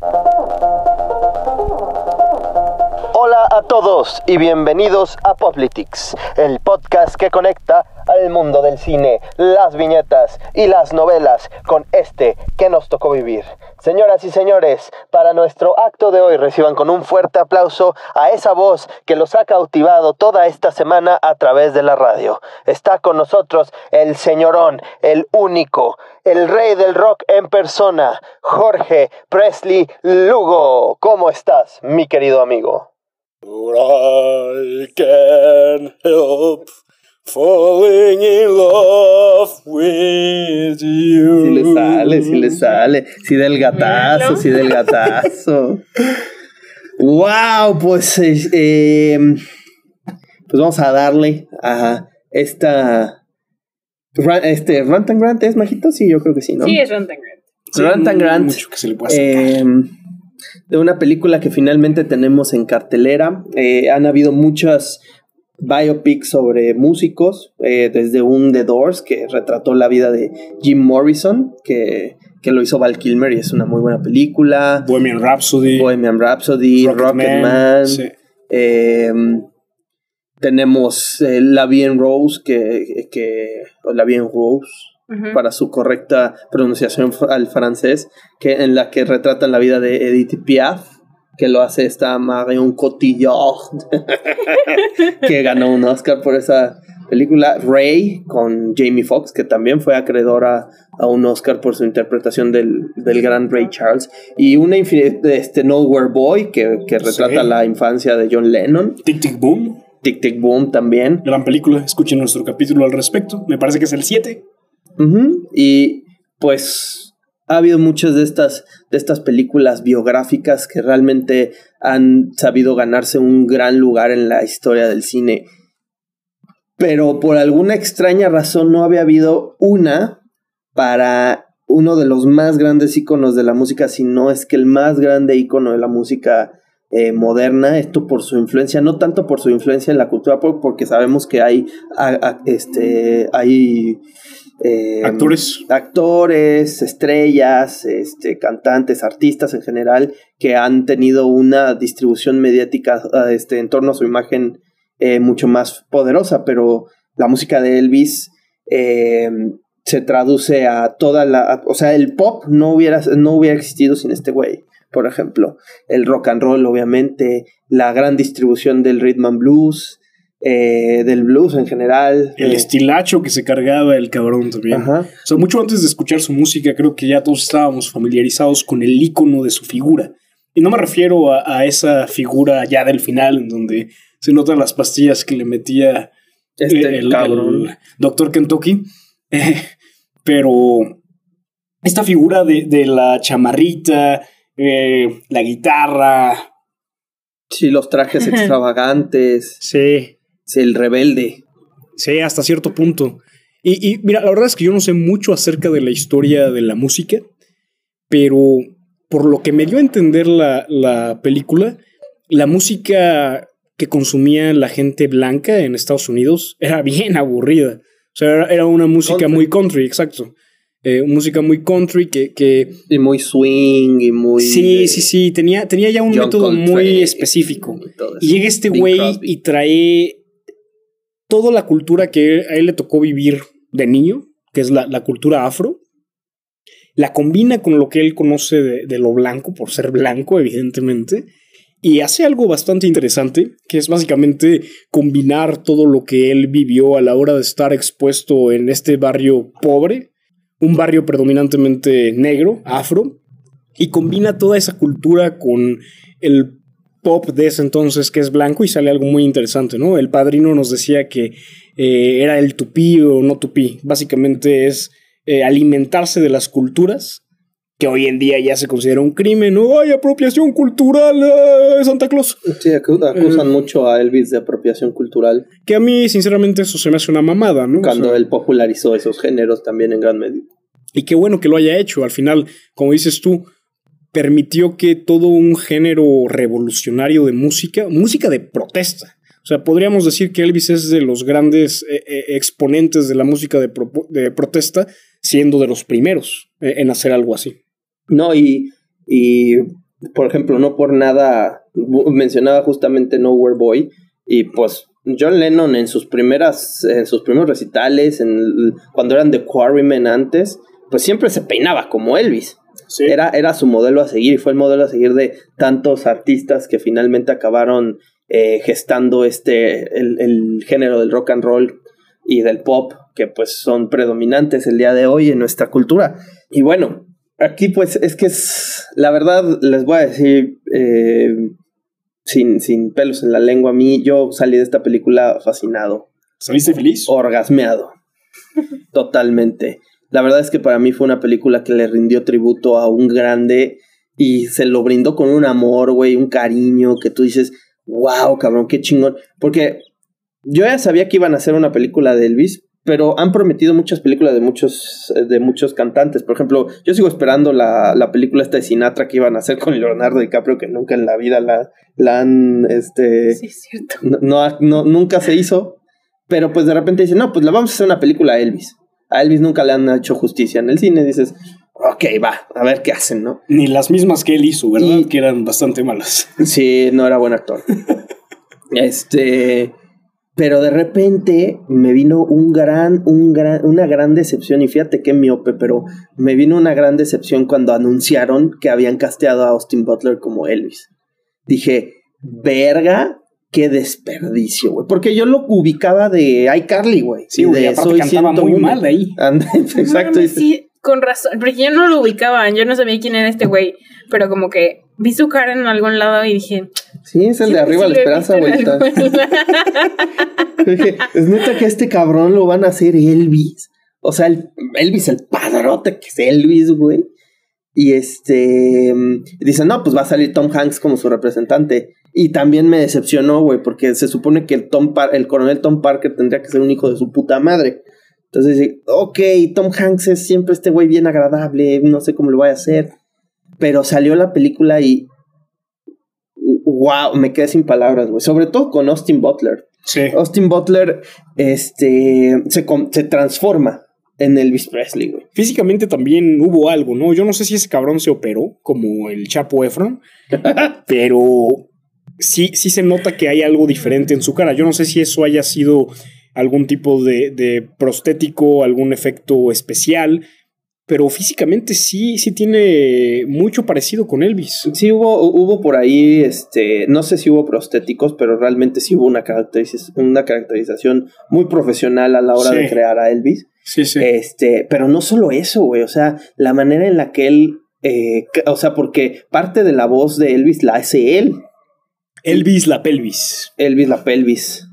you A todos y bienvenidos a Poplitics, el podcast que conecta al mundo del cine, las viñetas y las novelas con este que nos tocó vivir. Señoras y señores, para nuestro acto de hoy reciban con un fuerte aplauso a esa voz que los ha cautivado toda esta semana a través de la radio. Está con nosotros el señorón, el único, el rey del rock en persona, Jorge Presley Lugo. ¿Cómo estás, mi querido amigo? I can't help falling in love with you. Si le sale, si le sale, si del gatazo, si del gatazo. wow, pues eh, pues vamos a darle a esta este Rant Grant es majito, sí, yo creo que sí, ¿no? Sí, es Rant Grant. Sí, Rant Grant. Mucho que se le puede eh, de una película que finalmente tenemos en cartelera. Eh, han habido muchas biopics sobre músicos, eh, desde un The Doors que retrató la vida de Jim Morrison, que, que, lo hizo Val Kilmer y es una muy buena película. Bohemian Rhapsody. Bohemian Rhapsody, Rocketman. Rocket eh, tenemos La Bien Rose, que, que, La Bien Rose, para su correcta pronunciación al francés, que, en la que retratan la vida de Edith Piaf, que lo hace esta Marion Cotillard, que ganó un Oscar por esa película. Ray con Jamie Foxx, que también fue acreedora a un Oscar por su interpretación del, del gran Ray Charles. Y una este Nowhere Boy, que, que retrata la infancia de John Lennon. Tic Tic Boom. Tic Tic Boom también. Gran película, escuchen nuestro capítulo al respecto. Me parece que es el 7. Y pues ha habido muchas de estas, de estas películas biográficas que realmente han sabido ganarse un gran lugar en la historia del cine. Pero por alguna extraña razón no había habido una para uno de los más grandes iconos de la música, si no es que el más grande icono de la música eh, moderna, esto por su influencia, no tanto por su influencia en la cultura pop, porque sabemos que hay, este, hay eh, actores. Actores, estrellas, este, cantantes, artistas en general, que han tenido una distribución mediática este, en torno a su imagen eh, mucho más poderosa, pero la música de Elvis eh, se traduce a toda la... o sea, el pop no hubiera, no hubiera existido sin este güey, por ejemplo. El rock and roll, obviamente, la gran distribución del rhythm and blues, eh, del blues en general. El estilacho que se cargaba el cabrón también. O sea, mucho antes de escuchar su música, creo que ya todos estábamos familiarizados con el icono de su figura. Y no me refiero a, esa figura ya del final, en donde se notan las pastillas que le metía este el, cabrón. Doctor Kentucky. Eh, pero esta figura de, la chamarrita, eh, la guitarra. Sí, los trajes extravagantes. Sí el rebelde. Sí, hasta cierto punto. Y, mira, la verdad es que yo no sé mucho acerca de la historia de la música, pero por lo que me dio a entender la, película, la música que consumía la gente blanca en Estados Unidos era bien aburrida. O sea, era, una música muy country, exacto. Eh, música muy country que, que... Y muy swing y muy... Sí, sí, sí, tenía, tenía ya un método muy específico. Y, llega este güey y trae toda la cultura que a él le tocó vivir de niño, que es la, cultura afro, la combina con lo que él conoce de, lo blanco, por ser blanco, evidentemente, y hace algo bastante interesante, que es básicamente combinar todo lo que él vivió a la hora de estar expuesto en este barrio pobre, un barrio predominantemente negro, afro, y combina toda esa cultura con el pop de ese entonces que es blanco y sale algo muy interesante, ¿no? El padrino nos decía que eh, era el tupí o no tupí. Básicamente es eh, alimentarse de las culturas que hoy en día ya se considera un crimen, ¿no? ¡Hay apropiación cultural de Santa Claus! Sí, acusan mucho a Elvis de apropiación cultural. Que a mí, sinceramente, eso se me hace una mamada, ¿no? Cuando él popularizó esos géneros también en gran medida. Y qué bueno que lo haya hecho. Al final, como dices tú, permitió que todo un género revolucionario de música, música de protesta, o sea, podríamos decir que Elvis es de los grandes eh, eh, exponentes de la música de, protesta, siendo de los primeros eh, en hacer algo así. No, y, y por ejemplo, no por nada mencionaba justamente Nowhere Boy y pues John Lennon en sus primeras, en sus primeros recitales, en, cuando eran The Quarrymen antes, pues siempre se peinaba como Elvis. Era, era su modelo a seguir y fue el modelo a seguir de tantos artistas que finalmente acabaron eh, gestando este, el, el, género del rock and roll y del pop, que pues son predominantes el día de hoy en nuestra cultura. Y bueno, aquí pues es que es, la verdad les voy a decir, eh, sin, sin pelos en la lengua, a mí yo salí de esta película fascinado. ¿Saliste feliz? Orgasmeado. Totalmente. La verdad es que para mí fue una película que le rindió tributo a un grande y se lo brindó con un amor, güey, un cariño que tú dices, wow, cabrón, qué chingón. Porque yo ya sabía que iban a hacer una película de Elvis, pero han prometido muchas películas de muchos, de muchos cantantes. Por ejemplo, yo sigo esperando la, la película esta de Sinatra que iban a hacer con Leonardo DiCaprio, que nunca en la vida la, la han, este... Sí, es cierto. No, no, nunca se hizo. Pero pues de repente dicen, no, pues la vamos a hacer una película a Elvis a Elvis nunca le han hecho justicia en el cine. Dices, ok, va, a ver qué hacen, ¿no? Ni las mismas que él hizo, ¿verdad? que eran bastante malas. Sí, no era buen actor. este. Pero de repente me vino un gran, un gran, una gran decepción. Y fíjate qué miope, pero me vino una gran decepción cuando anunciaron que habían casteado a Austin Butler como Elvis. Dije, verga, qué desperdicio, güey. Porque yo lo ubicaba de iCarly, güey. Sí, güey, de Soy cantaba muy mal de ahí. exacto. sí, con razón. Porque yo no lo ubicaba, yo no sabía quién era este güey. Pero como que vi su cara en algún lado y dije... Sí, es el de arriba, la esperanza, güey. dije, es neta que este cabrón lo van a hacer Elvis. O sea, el, Elvis, el padrote que es Elvis, güey. Y este... Dicen, no, pues va a salir Tom Hanks como su representante. Y también me decepcionó, güey, porque se supone que el, Tom el coronel Tom Parker tendría que ser un hijo de su puta madre. Entonces dice, ok, Tom Hanks es siempre este güey bien agradable, no sé cómo lo voy a hacer. Pero salió la película y... Wow, me quedé sin palabras, güey. Sobre todo con Austin Butler. Sí. Austin Butler este, se, se transforma en Elvis Presley, güey. Físicamente también hubo algo, ¿no? Yo no sé si ese cabrón se operó, como el Chapo Efron, pero sí, sí se nota que hay algo diferente en su cara. Yo no sé si eso haya sido algún tipo de, de prostético, algún efecto especial, pero físicamente sí, sí tiene mucho parecido con Elvis. Sí hubo, hubo por ahí, este, no sé si hubo prostéticos, pero realmente sí hubo una, caracterización, una caracterización muy profesional a la hora de crear a Elvis. Sí, sí. Este, pero no solo eso, güey, o sea, la manera en la que él, eh, o sea, porque parte de la voz de Elvis la hace él. Elvis la pelvis. Elvis la pelvis.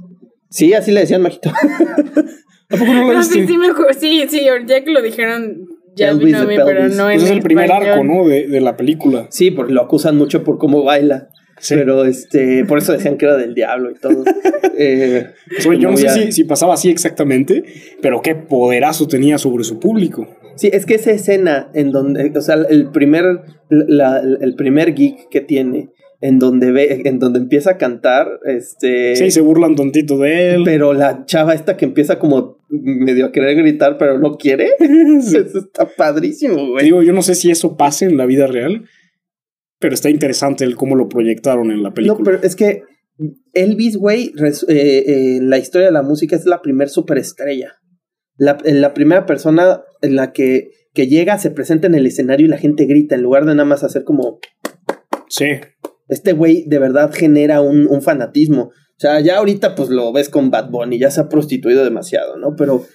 Sí, así le decían, Majito. ¿A poco no lo sí, sí, me sí, sí, ya que lo dijeron, ya Elvis vino a mí, pero no pues es el primer arco, ¿no? De, de, la película. Sí, porque lo acusan mucho por cómo baila. Pero este, por eso decían que era del diablo y todo. eh, pues, yo no sé si, si, pasaba así exactamente, pero qué poderazo tenía sobre su público. Sí, es que esa escena en donde, o sea, el primer, la, el primer geek que tiene en donde ve, en donde empieza a cantar, este... Sí, se burlan tontito de él. Pero la chava esta que empieza como medio a querer gritar, pero no quiere, eso está padrísimo, güey. Digo, yo no sé si eso pasa en la vida real, pero está interesante el cómo lo proyectaron en la película. No, pero es que Elvis, güey, eh, eh, la historia de la música es la primer superestrella. La, la primera persona en la que, que llega, se presenta en el escenario y la gente grita, en lugar de nada más hacer como... Sí. Este güey de verdad genera un, un, fanatismo. O sea, ya ahorita pues lo ves con Bad Bunny, ya se ha prostituido demasiado, ¿no? Pero,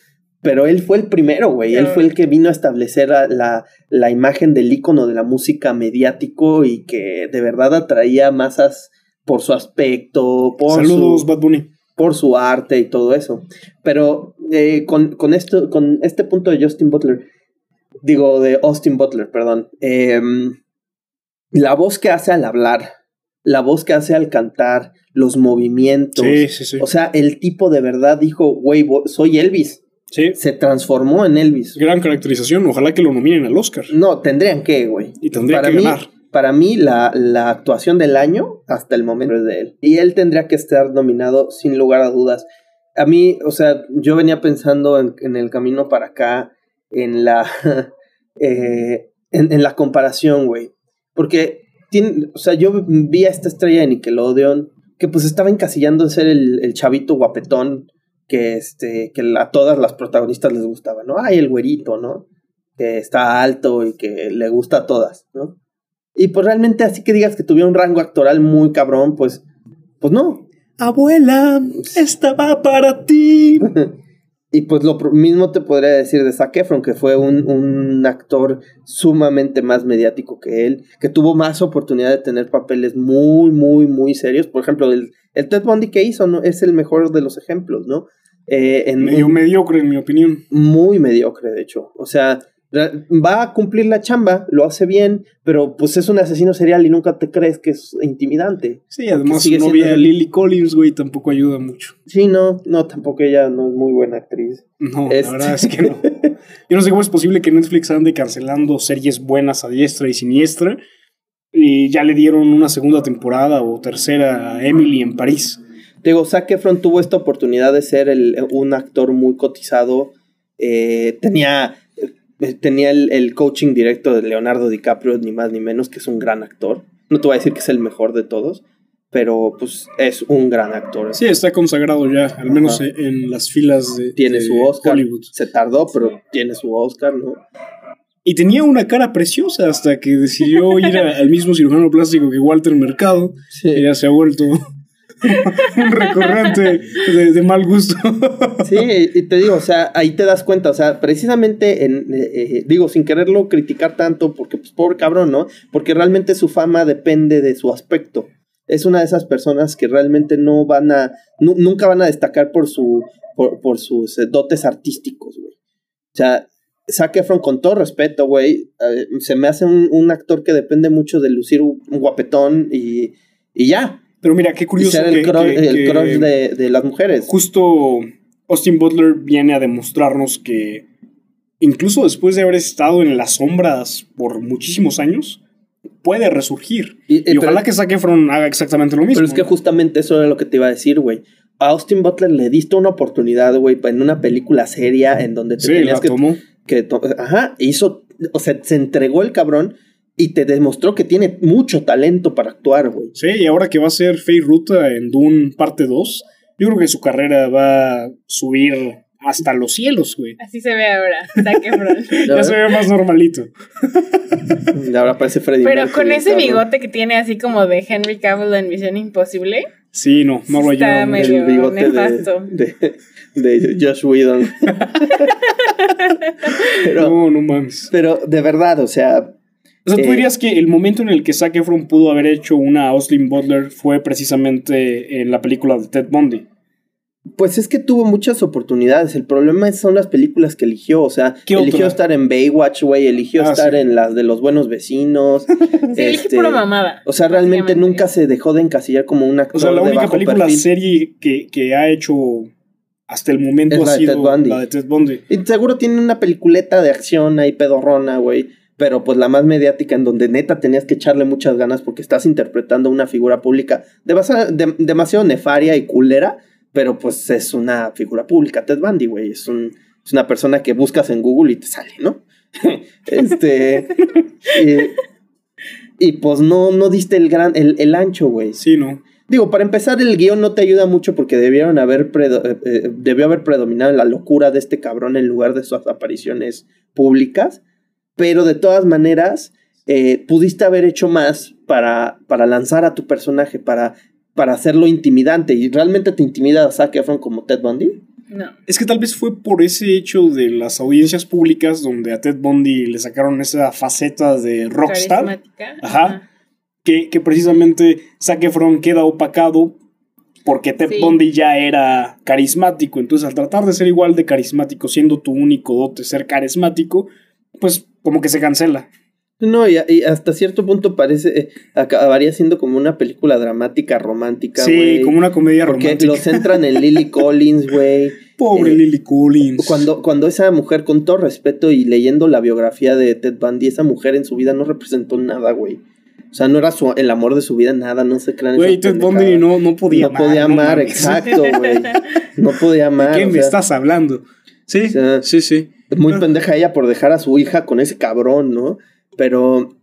pero él fue el primero, güey. Él fue el que vino a establecer la, la imagen del ícono de la música mediático y que de verdad atraía masas por su aspecto, por Saludos, Bad Bunny. Por su arte y todo eso. Pero eh, con, con, esto, con este punto de Justin Butler, digo, de Austin Butler, perdón. Eh, la voz que hace al hablar, la voz que hace al cantar, los movimientos. Sí, sí, sí. O sea, el tipo de verdad dijo, güey, soy Elvis. Sí. Se transformó en Elvis. Gran caracterización. Ojalá que lo nominen al Oscar. No, tendrían que, güey. Y tendría que ganar. Para mí, la, la, actuación del año hasta el momento es de él. Y él tendría que estar nominado sin lugar a dudas. A mí, o sea, yo venía pensando en, en el camino para acá, en la, eh, en, en la comparación, güey. Porque tiene, o sea, yo vi a esta estrella de Nickelodeon que pues estaba encasillando en ser el, el chavito guapetón que, este, que a todas las protagonistas les gustaba, ¿no? Ay, el güerito, ¿no? Que está alto y que le gusta a todas, ¿no? Y pues realmente así que digas que tuviera un rango actoral muy cabrón, pues, pues no. Abuela, esta va para ti. y pues lo mismo te podría decir de Zac Efron, que fue un, un, actor sumamente más mediático que él, que tuvo más oportunidad de tener papeles muy, muy, muy serios. Por ejemplo, el, el Ted Bundy que hizo ¿no? es el mejor de los ejemplos, ¿no? Eh, Medio mediocre, en mi opinión. Muy mediocre, de hecho. O sea, va a cumplir la chamba, lo hace bien, pero pues es un asesino serial y nunca te crees que es intimidante. Sí, además su novia Lily Collins, güey, tampoco ayuda mucho. Sí, no, no, tampoco ella no es muy buena actriz. No, la este verdad es que no. Yo no sé cómo es posible que Netflix ande cancelando series buenas a diestra y siniestra y ya le dieron una segunda temporada o tercera a Emily en París. Digo, Zac Efron tuvo esta oportunidad de ser un actor muy cotizado. Eh, tenía tenía el, coaching directo de Leonardo DiCaprio, ni más ni menos, que es un gran actor. No te voy a decir que es el mejor de todos, pero pues es un gran actor. Sí, está consagrado ya, al menos en las filas de, tiene su Oscar. Hollywood. Se tardó, pero tiene su Oscar, ¿no? Y tenía una cara preciosa hasta que decidió ir al mismo cirujano plástico que Walter Mercado. Y ya se ha vuelto recurrente de, mal gusto. sí, y te digo, o sea, ahí te das cuenta, o sea, precisamente, en, eh, eh, digo, sin quererlo criticar tanto, porque pues pobre cabrón, ¿no? Porque realmente su fama depende de su aspecto. Es una de esas personas que realmente no van a, nunca van a destacar por, su, por, sus eh, dotes artísticos, güey. O sea, Zac Efron, con todo respeto, güey, se me hace un, actor que depende mucho de lucir un, guapetón y, y ya. Pero mira, qué curioso. ser el, crush, de, las mujeres. Justo Austin Butler viene a demostrarnos que incluso después de haber estado en las sombras por muchísimos años, puede resurgir. Y, ojalá que Zac Efron haga exactamente lo mismo. Pero es que justamente eso era lo que te iba a decir, güey. A Austin Butler le diste una oportunidad, güey, en una película seria en donde te tenías que, tomó. que... Ajá, hizo... O sea, se entregó el cabrón y te demostró que tiene mucho talento para actuar, güey. Sí, y ahora que va a ser Faye Ruta en Dune parte 2, yo creo que su carrera va a subir hasta los cielos, güey. Así se ve ahora, ya se ve más normalito. ahora parece Freddy Pero con ese bigote que tiene así como de Henry Cavill en Misión Imposible. Sí, no, no lo Está medio el bigote de, de, Josh Whedon. no, no mames. Pero de verdad, o sea, o sea, tú eh, dirías que el momento en el que Zac Efron pudo haber hecho una Austin Butler fue precisamente en la película de Ted Bundy. Pues es que tuvo muchas oportunidades. El problema son las películas que eligió. O sea, eligió estar en Baywatch, güey. Eligió ah, estar en las de los buenos vecinos. sí, este, pura mamada. O sea, realmente nunca se dejó de encasillar como un actor. O sea, la única película serie que, que, ha hecho hasta el momento ha sido la de Ted Bundy. Y seguro tiene una peliculeta de acción ahí pedorrona, güey pero pues la más mediática en donde neta tenías que echarle muchas ganas porque estás interpretando una figura pública demasiado nefaria y culera, pero pues es una figura pública, Ted Bundy, güey, es, un, es una persona que buscas en Google y te sale, ¿no? este... y, pues no, no diste el, gran, el, ancho, güey. Sí, no. Digo, para empezar, el guion no te ayuda mucho porque debieron haber eh, eh, debió haber predominado la locura de este cabrón en lugar de sus apariciones públicas pero de todas maneras eh, pudiste haber hecho más para, para lanzar a tu personaje, para, para hacerlo intimidante. ¿Y realmente te intimida a Zac Efron como Ted Bundy? No. Es que tal vez fue por ese hecho de las audiencias públicas donde a Ted Bundy le sacaron esa faceta de rockstar. Ajá. Que, que, precisamente Zac Efron queda opacado porque Ted Bundy ya era carismático. Entonces, al tratar de ser igual de carismático, siendo tu único dote ser carismático, pues como que se cancela. No, y, hasta cierto punto parece, eh, acabaría siendo como una película dramática, romántica, Sí, como una comedia romántica. Porque lo centran en Lily Collins, güey. Pobre eh, Lily Collins. Cuando, cuando esa mujer, con todo respeto y leyendo la biografía de Ted Bundy, esa mujer en su vida no representó nada, güey. O sea, no era su, el amor de su vida, nada, no se crean. Güey, Ted Bundy no, no podía amar. No podía amar, exacto, güey. No podía amar. ¿De qué me estás hablando? Sí, sí, sí. Muy pendeja ella por dejar a su hija con ese cabrón, ¿no? Pero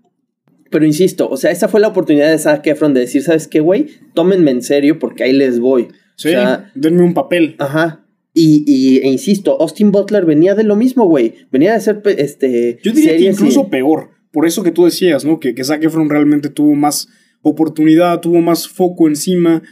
Pero insisto, o sea, esa fue la oportunidad de Zac Efron de decir, ¿sabes qué, güey? Tómenme en serio porque ahí les voy. Sí, denme un papel. Ajá. Y, y e insisto, Austin Butler venía de lo mismo, güey. Venía de ser, este... Yo diría que incluso peor. Por eso que tú decías, ¿no? Que, que Zac Efron realmente tuvo más oportunidad, tuvo más foco encima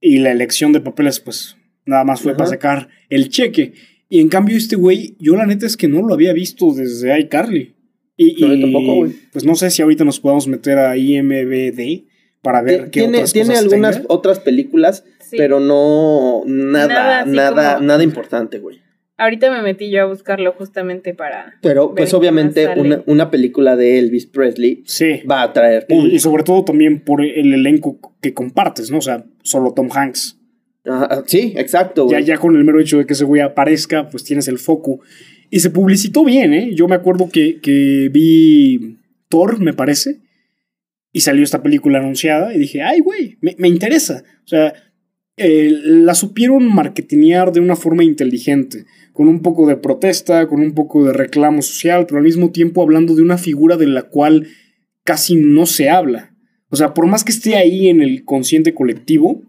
y la elección de papeles, pues, nada más fue para sacar el cheque. Y en cambio este güey, yo la neta es que no lo había visto desde iCarly. Y, tampoco, pues no sé si ahorita nos podemos meter a IMBD para ver qué tiene, otras Tiene algunas otras películas, pero no nada, nada, nada, importante, güey. Ahorita me metí yo a buscarlo justamente para. Pero, pues obviamente, una, una, película de Elvis Presley sí. va a traer. Y, y, sobre todo también por el elenco que compartes, ¿no? O sea, solo Tom Hanks. Sí, exacto. Ya, ya con el mero hecho de que ese güey aparezca, pues tienes el foco. Y se publicitó bien, ¿eh? Yo me acuerdo que, que vi Thor, me parece, y salió esta película anunciada y dije, ay, güey, me, me, interesa. O sea, eh, la supieron marketinear de una forma inteligente, con un poco de protesta, con un poco de reclamo social, pero al mismo tiempo hablando de una figura de la cual casi no se habla. O sea, por más que esté ahí en el consciente colectivo,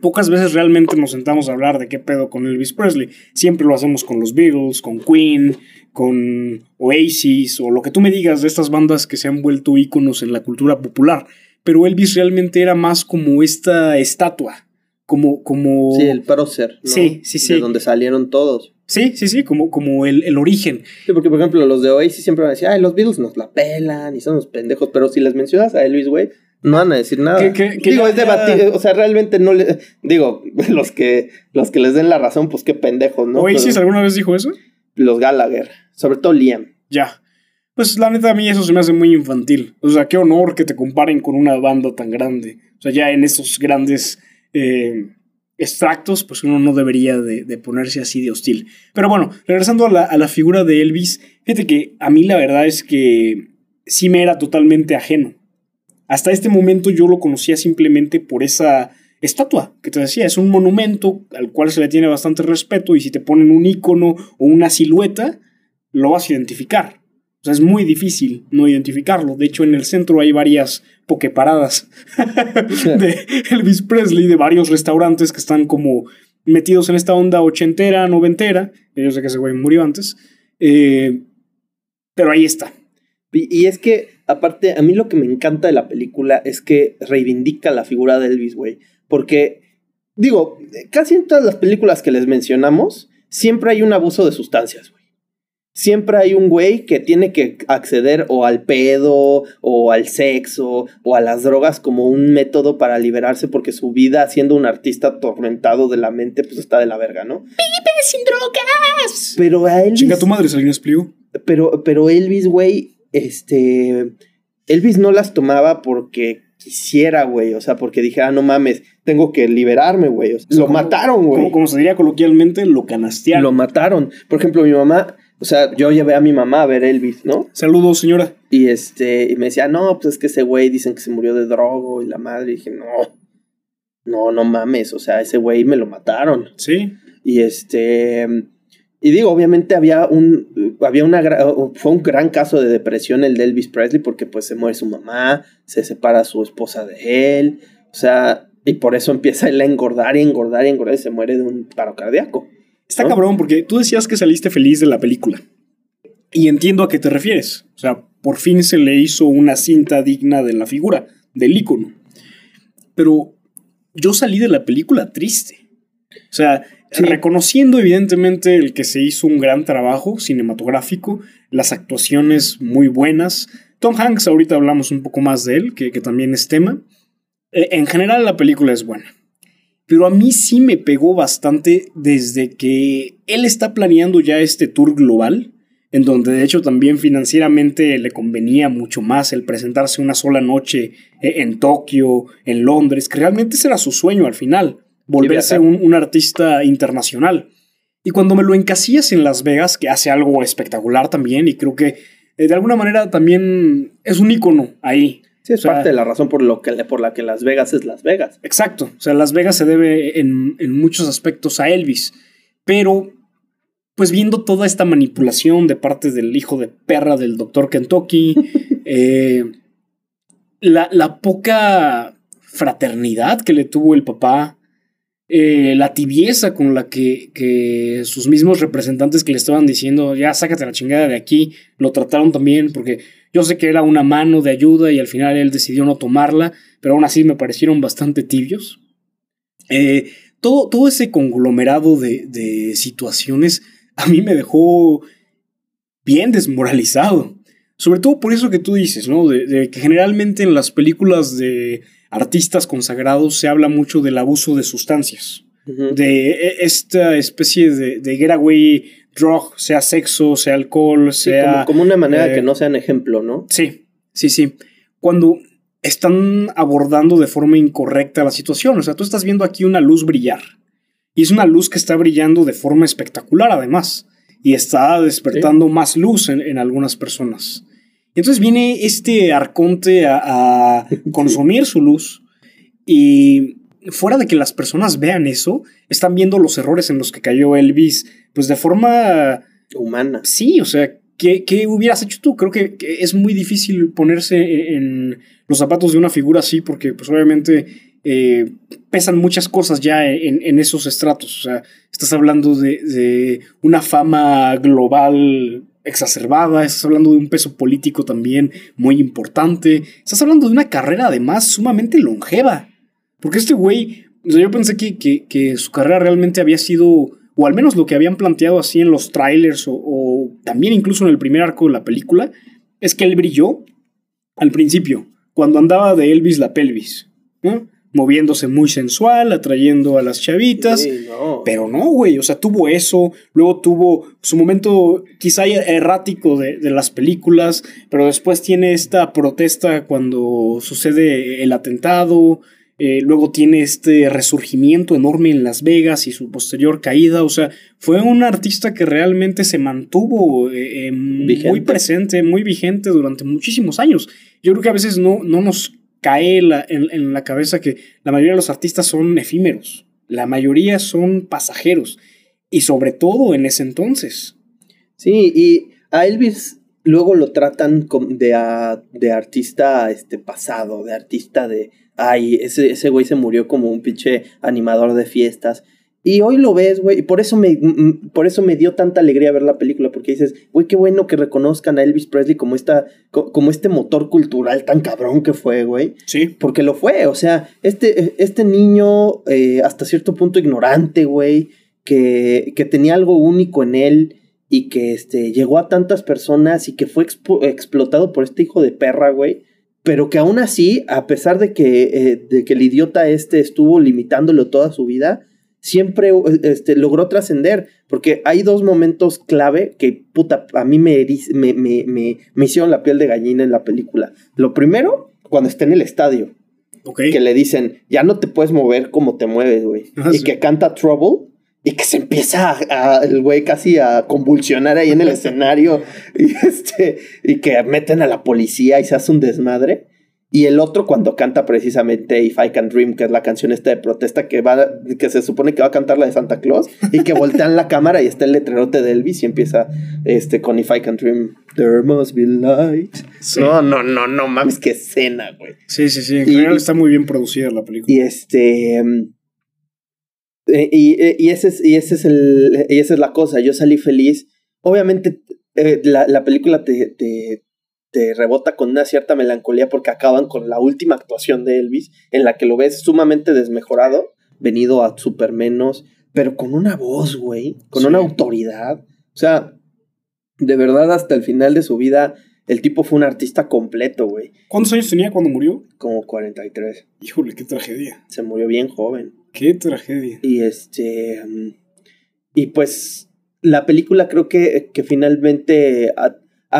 Pocas veces realmente nos sentamos a hablar de qué pedo con Elvis Presley. Siempre lo hacemos con los Beatles, con Queen, con Oasis o lo que tú me digas de estas bandas que se han vuelto íconos en la cultura popular. Pero Elvis realmente era más como esta estatua, como... como... Sí, el prócer. Sí, sí, sí. De donde salieron todos. Sí, sí, sí, como, como el, el, origen. Sí, porque por ejemplo los de Oasis siempre van a decir, ay, los Beatles nos la pelan y son unos pendejos, pero si les mencionas a Elvis, güey, no van a decir nada. digo, es debatir, o sea, realmente no le digo, los que los que les den la razón, pues qué pendejos, ¿no? ¿Oasis alguna vez dijo eso? Los Gallagher, sobre todo Liam. Ya. Pues la neta a mí eso se me hace muy infantil. O sea, qué honor que te comparen con una banda tan grande. O sea, ya en esos grandes eh, extractos, pues uno no debería de, ponerse así de hostil. Pero bueno, regresando a la, a la figura de Elvis, fíjate que a mí la verdad es que sí me era totalmente ajeno. Hasta este momento yo lo conocía simplemente por esa estatua que te decía, es un monumento al cual se le tiene bastante respeto y si te ponen un icono o una silueta, lo vas a identificar. O sea, es muy difícil no identificarlo. De hecho, en el centro hay varias pokeparadas de Elvis Presley, de varios restaurantes que están como metidos en esta onda ochentera, noventera. Yo sé que ese güey murió antes. Eh, pero ahí está. Y, es que, aparte, a mí lo que me encanta de la película es que reivindica la figura de Elvis, güey. Porque, digo, casi en todas las películas que les mencionamos, siempre hay un abuso de sustancias, güey. Siempre hay un güey que tiene que acceder o al pedo, o al sexo, o a las drogas como un método para liberarse porque su vida siendo un artista atormentado de la mente, pues está de la verga, ¿no? ¡Vive sin drogas! Pero a Elvis... Chinga tu madre, se explico. Pero, pero Elvis, güey, este, Elvis no las tomaba porque quisiera, güey, o sea, porque dije, ah, no mames, tengo que liberarme, güey. lo mataron, güey. Como, se diría coloquialmente, lo canastearon. Lo mataron. Por ejemplo, mi mamá, o sea, yo llevé a mi mamá a ver Elvis, ¿no? Saludos, señora. Y este, y me decía, no, pues es que ese güey dicen que se murió de drogo y la madre. Y dije, no, no, no mames, o sea, ese güey me lo mataron. Sí. Y este, y digo, obviamente había un, había una, fue un gran caso de depresión el de Elvis Presley porque pues se muere su mamá, se separa su esposa de él, o sea, y por eso empieza él a engordar y engordar y engordar y se muere de un paro cardíaco. Está cabrón porque tú decías que saliste feliz de la película. Y entiendo a qué te refieres. O sea, por fin se le hizo una cinta digna de la figura, del ícono. Pero yo salí de la película triste. O sea, Reconociendo evidentemente el que se hizo un gran trabajo cinematográfico, las actuaciones muy buenas. Tom Hanks, ahorita hablamos un poco más de él, que, también es tema. Eh, en general la película es buena. Pero a mí sí me pegó bastante desde que él está planeando ya este tour global, en donde de hecho también financieramente le convenía mucho más el presentarse una sola noche eh, en Tokio, en Londres, que realmente ese era su sueño al final volverse un, un, artista internacional. Y cuando me lo encasillas en Las Vegas, que hace algo espectacular también, y creo que eh, de alguna manera también es un icono ahí. Sí, es parte de la razón por, lo que, por la que Las Vegas es Las Vegas. Exacto. O sea, Las Vegas se debe en, en muchos aspectos a Elvis. Pero, pues viendo toda esta manipulación de parte del hijo de perra del doctor Kentucky, eh, la, la poca fraternidad que le tuvo el papá, eh, la tibieza con la que, que, sus mismos representantes que le estaban diciendo, ya sácate la chingada de aquí, lo trataron también, porque yo sé que era una mano de ayuda y al final él decidió no tomarla, pero aún así me parecieron bastante tibios. Eh, todo, todo, ese conglomerado de, de situaciones a mí me dejó bien desmoralizado. Sobre todo por eso que tú dices, ¿no? De, que generalmente en las películas de artistas consagrados se habla mucho del abuso de sustancias. De e, esta especie de, de getaway drug, sea sexo, sea alcohol, sea. como, una manera que eh, no sean ejemplo, ¿no? Sí, sí, sí. Cuando están abordando de forma incorrecta la situación. O sea, tú estás viendo aquí una luz brillar. Y es una luz que está brillando de forma espectacular, además y está despertando más luz en, algunas personas. Entonces viene este arconte a, consumir su luz y fuera de que las personas vean eso, están viendo los errores en los que cayó Elvis, pues de forma humana. Sí, o sea, ¿qué, hubieras hecho tú? Creo que, es muy difícil ponerse en los zapatos de una figura así porque pues obviamente eh, pesan muchas cosas ya en, esos estratos. O sea, estás hablando de, una fama global exacerbada, estás hablando de un peso político también muy importante, estás hablando de una carrera además sumamente longeva. Porque este güey, yo pensé que, que, su carrera realmente había sido, o al menos lo que habían planteado así en los trailers, o, también incluso en el primer arco de la película, es que él brilló al principio, cuando andaba de Elvis la pelvis. ¿no? Moviéndose muy sensual, atrayendo a las chavitas. Pero no, güey, o sea, tuvo eso, luego tuvo su momento quizá errático de, las películas, pero después tiene esta protesta cuando sucede el atentado, eh, luego tiene este resurgimiento enorme en Las Vegas y su posterior caída, o sea, fue un artista que realmente se mantuvo eh, muy presente, muy vigente durante muchísimos años. Yo creo que a veces no, no nos cae en, la cabeza que la mayoría de los artistas son efímeros, la mayoría son pasajeros, y sobre todo en ese entonces. Sí, y a Elvis luego lo tratan de, de artista este, pasado, de artista de, ay, ese, ese güey se murió como un pinche animador de fiestas. Y hoy lo ves, güey, y por eso, me, por eso me dio tanta alegría ver la película, porque dices, güey, qué bueno que reconozcan a Elvis Presley como, esta, como este motor cultural tan cabrón que fue, güey. Sí. Porque lo fue, o sea, este, este niño eh, hasta cierto punto ignorante, güey, que, que tenía algo único en él y que este, llegó a tantas personas y que fue explotado por este hijo de perra, güey pero que aún así, a pesar de que, eh, de que el idiota este estuvo limitándolo toda su vida, siempre este, logró trascender, porque hay dos momentos clave que, puta, a mí me, me, me, me, hicieron la piel de gallina en la película. Lo primero, cuando está en el estadio. Que le dicen, ya no te puedes mover como te mueves, güey. Ah, y que canta Trouble y que se empieza el güey casi a convulsionar ahí en el escenario y, este, y que meten a la policía y se hace un desmadre. Y el otro cuando canta precisamente If I Can Dream, que es la canción esta de protesta que va, que se supone que va a cantar la de Santa Claus, y que voltean la cámara y está el letrerote de Elvis y empieza este con If I Can Dream, There must be light. No, no, no, no mames, qué escena, güey. Sí, sí, sí. En general está muy bien producida la película. Y este. Mm, eh, y, y, ese es, y ese es el. Y esa es la cosa. Yo salí feliz. Obviamente, eh, la, la, película te, te, te rebota con una cierta melancolía porque acaban con la última actuación de Elvis, en la que lo ves sumamente desmejorado, venido a super menos, pero con una voz, güey, con una autoridad. O sea, de verdad, hasta el final de su vida, el tipo fue un artista completo, güey. ¿Cuántos años tenía cuando murió? Como 43. Híjole, qué tragedia. Se murió bien joven. Qué tragedia. Y este. Mm, y pues. La película creo que, que finalmente a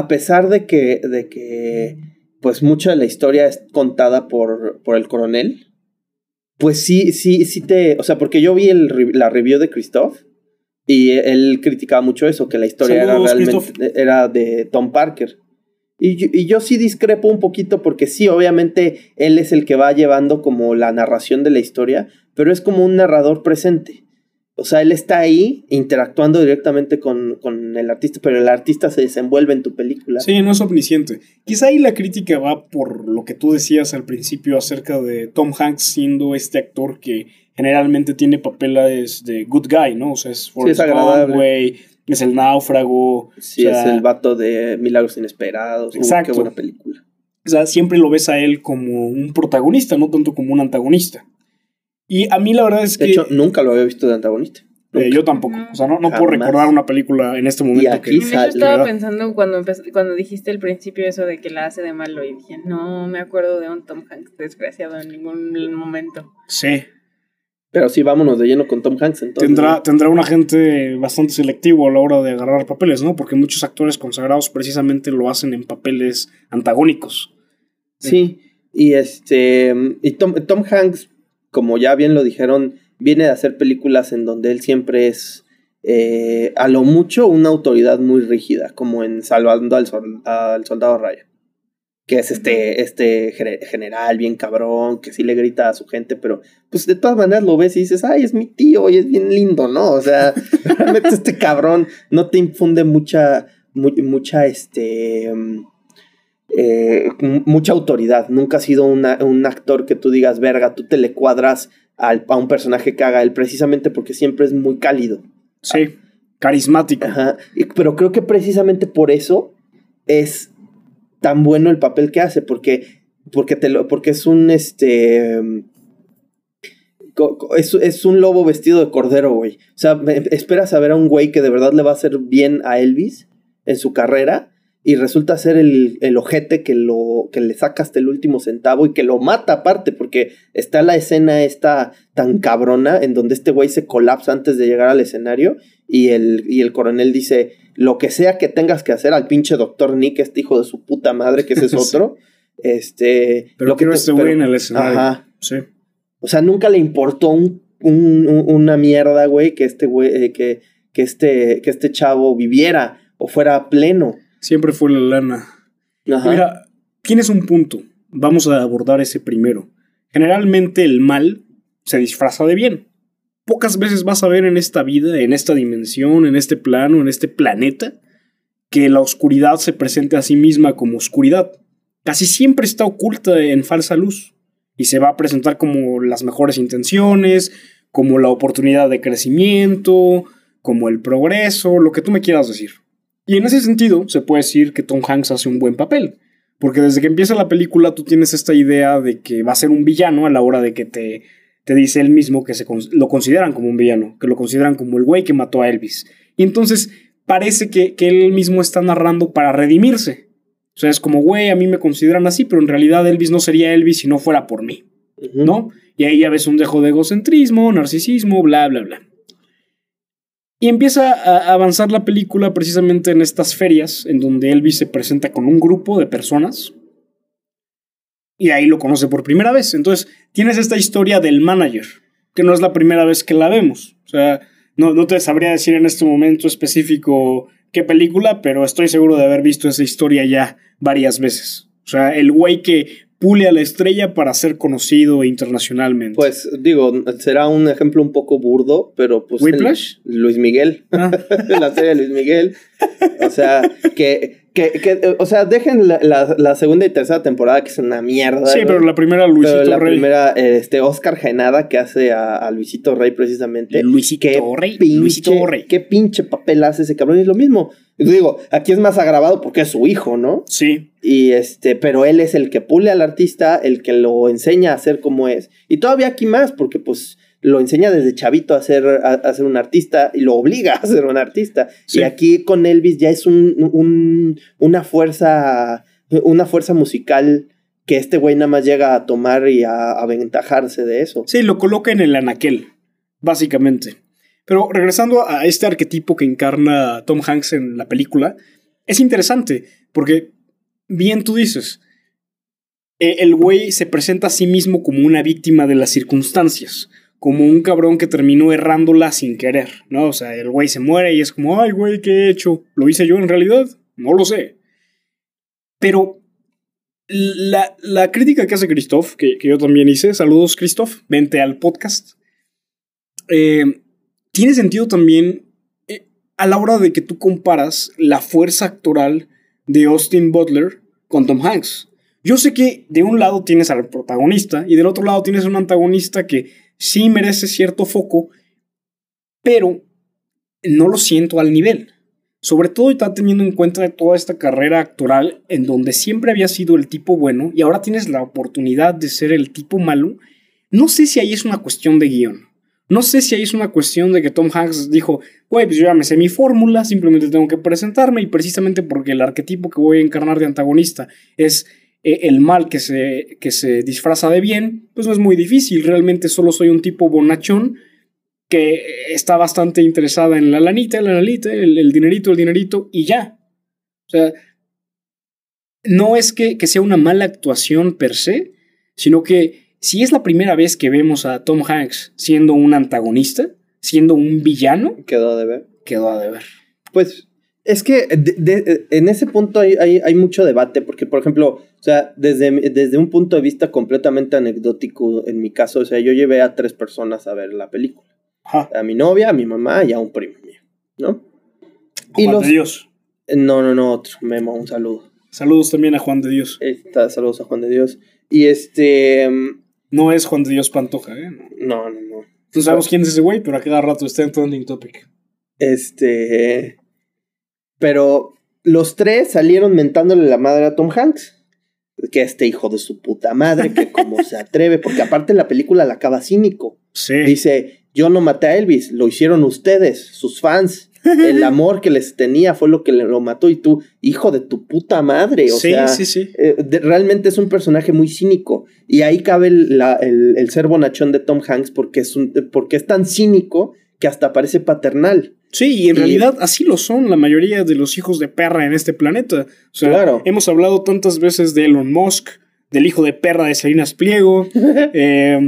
pesar de que, de que pues mucha de la historia es contada por, por el coronel, pues sí, sí, sí te, o sea, porque yo vi el, la review de Christoph y él criticaba mucho eso, que la historia era realmente era de Tom Parker. Y y yo, sí discrepo un poquito porque sí, obviamente él es el que va llevando como la narración de la historia, pero es como un narrador presente. O sea, él está ahí interactuando directamente con, el artista, pero el artista se desenvuelve en tu película. Sí, no es omnisciente. Quizá ahí la crítica va por lo que tú decías al principio acerca de Tom Hanks siendo este actor que generalmente tiene papeles de good guy, ¿no? O sea, es Forrest sí, es el náufrago. Sí, es el vato de Milagros Inesperados. Exacto. qué buena película. O sea, siempre lo ves a él como un protagonista, no tanto como un antagonista. Y a mí la verdad es que... De hecho, nunca lo había visto de antagonista. Eh, yo tampoco. O sea, no, no puedo recordar una película en este momento aquí que... Yo estaba pensando cuando, cuando dijiste al principio eso de que la hace de malo y dije, no me acuerdo de un Tom Hanks desgraciado en ningún momento. Sí. Pero sí, vámonos de lleno con Tom Hanks entonces. Tendrá, tendrá un agente bastante selectivo a la hora de agarrar papeles, ¿no? Porque muchos actores consagrados precisamente lo hacen en papeles antagónicos. Sí, y este... Y Tom, Tom Hanks como ya bien lo dijeron, viene de hacer películas en donde él siempre es eh, a lo mucho una autoridad muy rígida, como en Salvando al, Soldado Ryan. Que es este, este general bien cabrón, que sí le grita a su gente, pero pues de todas maneras lo ves y dices, ay, es mi tío y es bien lindo, ¿no? O sea, realmente este cabrón no te infunde mucha, mucha, este, eh, mucha autoridad. Nunca ha sido un actor que tú digas, verga, tú te le cuadras al, a un personaje que haga él, precisamente porque siempre es muy cálido. Sí, carismático. pero creo que precisamente por eso es tan bueno el papel que hace, porque, porque, te lo, porque es un este. Es, es, un lobo vestido de cordero, güey. O sea, esperas a ver a un güey que de verdad le va a hacer bien a Elvis en su carrera y resulta ser el, el, ojete que, lo, que le saca hasta el último centavo y que lo mata aparte, porque está la escena esta tan cabrona en donde este güey se colapsa antes de llegar al escenario y el, y el coronel dice, lo que sea que tengas que hacer al pinche doctor Nick, este hijo de su puta madre, que ese es otro, este... Pero lo que no este güey en el escenario. Ajá. Sí. O sea, nunca le importó un, una mierda, güey, que este güey, eh, que, que, este, que este chavo viviera o fuera pleno. Siempre fue la lana. Mira, tienes un punto. Vamos a abordar ese primero. Generalmente el mal se disfraza de bien. Pocas veces vas a ver en esta vida, en esta dimensión, en este plano, en este planeta, que la oscuridad se presente a sí misma como oscuridad. Casi siempre está oculta en falsa luz y se va a presentar como las mejores intenciones, como la oportunidad de crecimiento, como el progreso, lo que tú me quieras decir. Y en ese sentido, se puede decir que Tom Hanks hace un buen papel. Porque desde que empieza la película tú tienes esta idea de que va a ser un villano a la hora de que te, te dice él mismo que se, lo consideran como un villano, que lo consideran como el güey que mató a Elvis. Y entonces parece que, que él mismo está narrando para redimirse. O sea, es como, güey, a mí me consideran así, pero en realidad Elvis no sería Elvis si no fuera por mí. ¿No? Y ahí ya ves un dejo de egocentrismo, narcisismo, bla, bla, bla. Y empieza a avanzar la película precisamente en estas ferias, en donde Elvis se presenta con un grupo de personas. Y ahí lo conoce por primera vez. Entonces, tienes esta historia del manager, que no es la primera vez que la vemos. O sea, no, no te sabría decir en este momento específico qué película, pero estoy seguro de haber visto esa historia ya varias veces. O sea, el güey que pule a la estrella para ser conocido internacionalmente. Pues digo, será un ejemplo un poco burdo, pero pues... ¿Whiplash? Luis Miguel. Ah. la serie de Luis Miguel. O sea, que, que, que, o sea, dejen la, la, segunda y tercera temporada que es una mierda. Sí, pero la primera Luisito pero la primera, este, Oscar Genada que hace a, Luisito Rey precisamente. Luisito Rey. Luisito Rey. Qué pinche papel hace ese cabrón. Es lo mismo. Digo, aquí es más agravado porque es su hijo, ¿no? Sí. Y este, pero él es el que pule al artista, el que lo enseña a ser como es. Y todavía aquí más, porque pues lo enseña desde chavito a ser, a, ser un artista y lo obliga a ser un artista. Y aquí con Elvis ya es un, una fuerza, una fuerza musical que este güey nada más llega a tomar y a aventajarse de eso. Sí, lo coloca en el anaquel, básicamente. Pero regresando a este arquetipo que encarna Tom Hanks en la película, es interesante, porque bien tú dices, e, el güey se presenta a sí mismo como una víctima de las circunstancias, como un cabrón que terminó errándola sin querer, ¿no? O sea, el güey se muere y es como, ay, güey, ¿qué he hecho? ¿Lo hice yo en realidad? No lo sé. Pero la, la crítica que hace Christoph, que, que, yo también hice, saludos Christoph, vente al podcast. Eh, tiene sentido también eh, a la hora de que tú comparas la fuerza actoral de Austin Butler con Tom Hanks. Yo sé que de un lado tienes al protagonista y del otro lado tienes un antagonista que sí merece cierto foco, pero no lo siento al nivel. Sobre todo está teniendo en cuenta toda esta carrera actoral en donde siempre había sido el tipo bueno y ahora tienes la oportunidad de ser el tipo malo. No sé si ahí es una cuestión de guion. No sé si ahí es una cuestión de que Tom Hanks dijo, güey, pues yo ya me sé mi fórmula, simplemente tengo que presentarme y precisamente porque el arquetipo que voy a encarnar de antagonista es eh, el mal que se, que se disfraza de bien, pues no es muy difícil. Realmente solo soy un tipo bonachón que está bastante interesada en la lanita, la lanita, el, dinerito, el dinerito y ya. O sea, no es que, que sea una mala actuación per se, sino que si es la primera vez que vemos a Tom Hanks siendo un antagonista, siendo un villano, quedó a deber. Quedó a deber. Pues es que en ese punto hay, hay, mucho debate, porque por ejemplo, o sea, desde, desde un punto de vista completamente anecdótico, en mi caso, o sea, yo llevé a tres personas a ver la película. A mi novia, a mi mamá y a un primo mío, ¿no? Juan los... de Dios. No, no, no, otro, Memo, un saludo. Saludos también a Juan de Dios. Está, saludos a Juan de Dios. Y este... No es Juan de Dios Pantoja, ¿eh? No, no, no. No sabemos quién es ese güey, pero a cada rato está en Trending Topic. Este... Pero los tres salieron mentándole la madre a Tom Hanks. Que este hijo de su puta madre, que como se atreve, porque aparte la película la acaba cínico. Sí. Dice, yo no maté a Elvis, lo hicieron ustedes, sus fans. El amor que les tenía fue lo que lo mató y tú, hijo de tu puta madre. O sí, sea, sí, sí. Eh, realmente es un personaje muy cínico. Y ahí cabe el, el, ser bonachón de Tom Hanks porque es, un, porque es tan cínico que hasta parece paternal. Sí, y en realidad así lo son la mayoría de los hijos de perra en este planeta. O sea, claro. hemos hablado tantas veces de Elon Musk, del hijo de perra de Salinas Pliego, eh,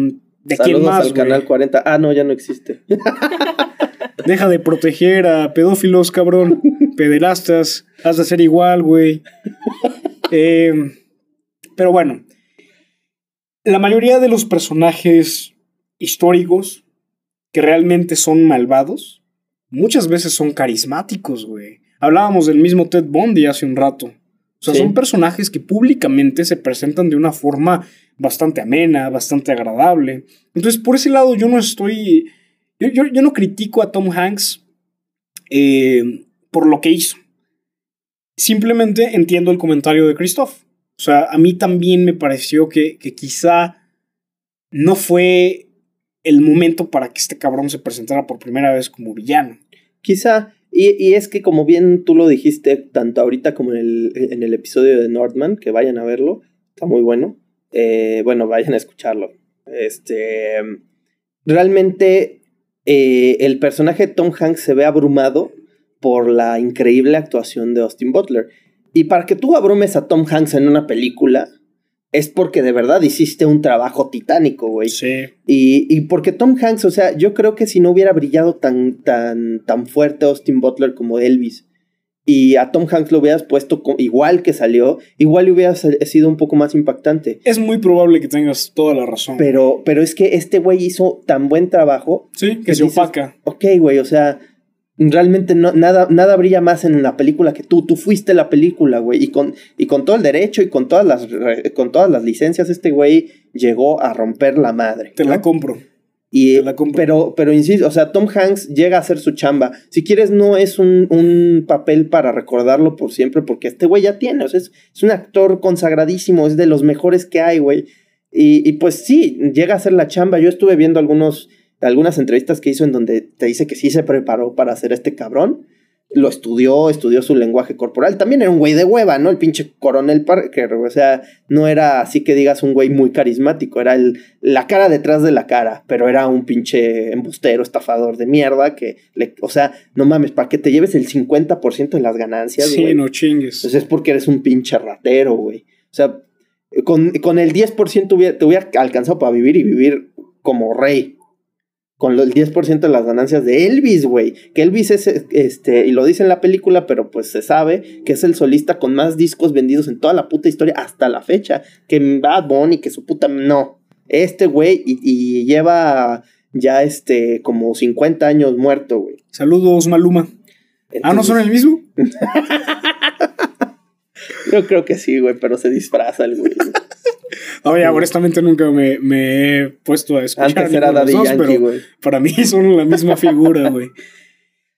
¿de quién más? al canal 40. Ah, no, ya no existe. Deja de proteger a pedófilos, cabrón. Pederastas. Has de ser igual, güey. Eh, pero bueno. La mayoría de los personajes históricos que realmente son malvados muchas veces son carismáticos, güey. Hablábamos del mismo Ted Bundy hace un rato. O sea, son personajes que públicamente se presentan de una forma bastante amena, bastante agradable. Entonces, por ese lado, yo no estoy. Yo, yo, no critico a Tom Hanks eh, por lo que hizo. Simplemente entiendo el comentario de Christoph. O sea, a mí también me pareció que, que quizá no fue el momento para que este cabrón se presentara por primera vez como villano. Quizá, y, es que como bien tú lo dijiste, tanto ahorita como en el, episodio de Nordman, que vayan a verlo, está muy bueno. Eh, bueno, vayan a escucharlo. Este, realmente eh, el personaje de Tom Hanks se ve abrumado por la increíble actuación de Austin Butler. Y para que tú abrumes a Tom Hanks en una película, es porque de verdad hiciste un trabajo titánico, güey. Sí. Y, y, porque Tom Hanks, o sea, yo creo que si no hubiera brillado tan, tan, tan fuerte Austin Butler como Elvis, y a Tom Hanks lo hubieras puesto igual que salió, igual hubiera sido un poco más impactante. Es muy probable que tengas toda la razón. Pero, pero es que este güey hizo tan buen trabajo. Sí, que, se opaca. Ok, güey, o sea, realmente no, nada, nada brilla más en la película que tú. Tú fuiste la película, güey. Y con, y con todo el derecho y con todas las, con todas las licencias, este güey llegó a romper la madre. Te la compro. Y, Te la compro. Pero, pero insisto, o sea, Tom Hanks llega a hacer su chamba. Si quieres, no es un, un papel para recordarlo por siempre, porque este güey ya tiene. O sea, es, es un actor consagradísimo, es de los mejores que hay, güey. Y, y pues sí, llega a hacer la chamba. Yo estuve viendo algunos algunas entrevistas que hizo en donde te dice que sí se preparó para hacer este cabrón. Lo estudió, estudió su lenguaje corporal. También era un güey de hueva, ¿no? El pinche coronel Parker. O sea, no era así que digas un güey muy carismático. Era el, la cara detrás de la cara. Pero era un pinche embustero, estafador de mierda. Que, le, o sea, no mames, para que te lleves el 50% de las ganancias. Sí, no chingues. Pues es porque eres un pinche ratero, güey. O sea, con, con el 10% te hubiera alcanzado para vivir y vivir como rey con el 10% de las ganancias de Elvis, güey. Que Elvis es, este, y lo dice en la película, pero pues se sabe que es el solista con más discos vendidos en toda la puta historia hasta la fecha. Que Bad Bunny, que su puta, no. Este güey, y, lleva, ya este, como 50 años muerto, güey. Saludos, Maluma. ah, ¿no son el mismo? Yo creo que sí, güey, pero se disfraza el güey. Oye, honestamente nunca me, he puesto a escuchar. Antes era Daddy Yankee, güey. Para mí son la misma figura, güey.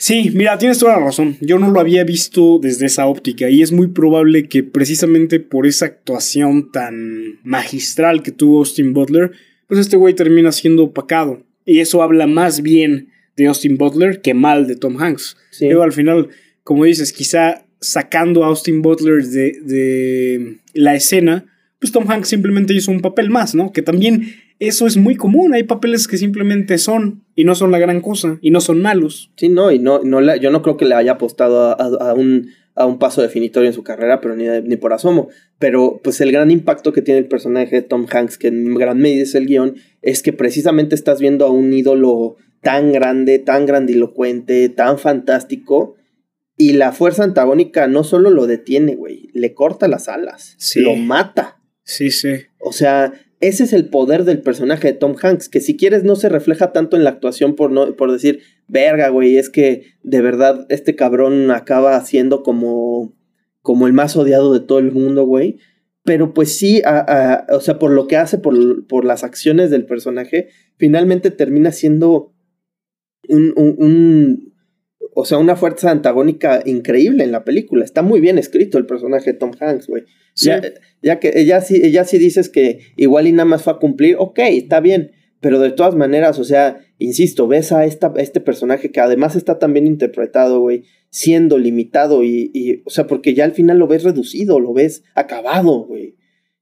Sí, mira, tienes toda la razón. Yo no lo había visto desde esa óptica y es muy probable que precisamente por esa actuación tan magistral que tuvo Austin Butler, pues este güey termina siendo opacado. Y eso habla más bien de Austin Butler que mal de Tom Hanks. Sí. al final, como dices, quizá sacando a Austin Butler de, de la escena, pues Tom Hanks simplemente hizo un papel más, ¿no? Que también eso es muy común. Hay papeles que simplemente son y no son la gran cosa y no son malos. Sí, no, y no, no yo no creo que le haya apostado a, un, a un paso definitorio en su carrera, pero ni, ni por asomo. Pero pues el gran impacto que tiene el personaje de Tom Hanks, que en gran medida es el guion, es que precisamente estás viendo a un ídolo tan grande, tan grandilocuente, tan fantástico. Y la fuerza antagónica no solo lo detiene, güey, le corta las alas, lo mata. Sí, sí. O sea, ese es el poder del personaje de Tom Hanks, que si quieres no se refleja tanto en la actuación por, no, por decir, verga, güey, es que de verdad este cabrón acaba siendo como, como el más odiado de todo el mundo, güey. Pero pues sí, o sea, por lo que hace, por, por, las acciones del personaje, finalmente termina siendo un, un, o sea, una fuerza antagónica increíble en la película. Está muy bien escrito el personaje de Tom Hanks, güey. Ya, ya, que ella sí, ella sí dices que igual y nada más fue a cumplir, ok, está bien. Pero de todas maneras, o sea, insisto, ves a, esta, este personaje que además está tan bien interpretado, güey, siendo limitado y, y, o sea, porque ya al final lo ves reducido, lo ves acabado, güey.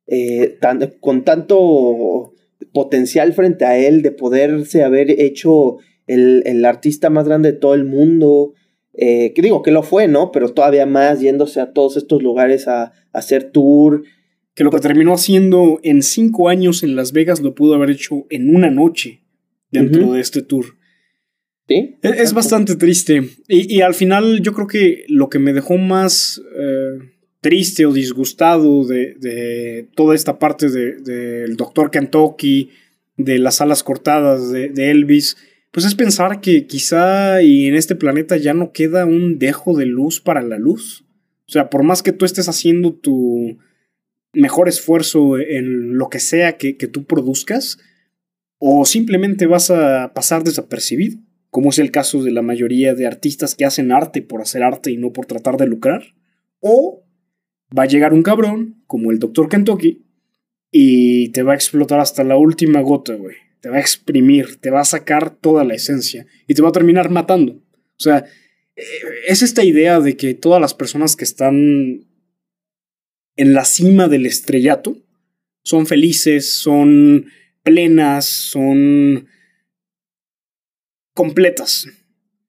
Eh, con tanto potencial frente a él de poderse haber hecho el, el artista más grande de todo el mundo, eh, que digo que lo fue, ¿no? Pero todavía más yéndose a todos estos lugares a, hacer tour. Que lo que terminó haciendo en cinco años en Las Vegas lo pudo haber hecho en una noche dentro de este tour. ¿Sí? E, es, bastante triste. Y, al final yo creo que lo que me dejó más eh, triste o disgustado de, toda esta parte del de, Doctor Kentucky, de las alas cortadas de, de Elvis, pues es pensar que quizá y en este planeta ya no queda un dejo de luz para la luz. O sea, por más que tú estés haciendo tu mejor esfuerzo en lo que sea que, que tú produzcas, o simplemente vas a pasar desapercibido, como es el caso de la mayoría de artistas que hacen arte por hacer arte y no por tratar de lucrar, o va a llegar un cabrón, como el Dr. Kentucky, y te va a explotar hasta la última gota, güey te va a exprimir, te va a sacar toda la esencia y te va a terminar matando. O sea, eh, es esta idea de que todas las personas que están en la cima del estrellato son felices, son plenas, son completas.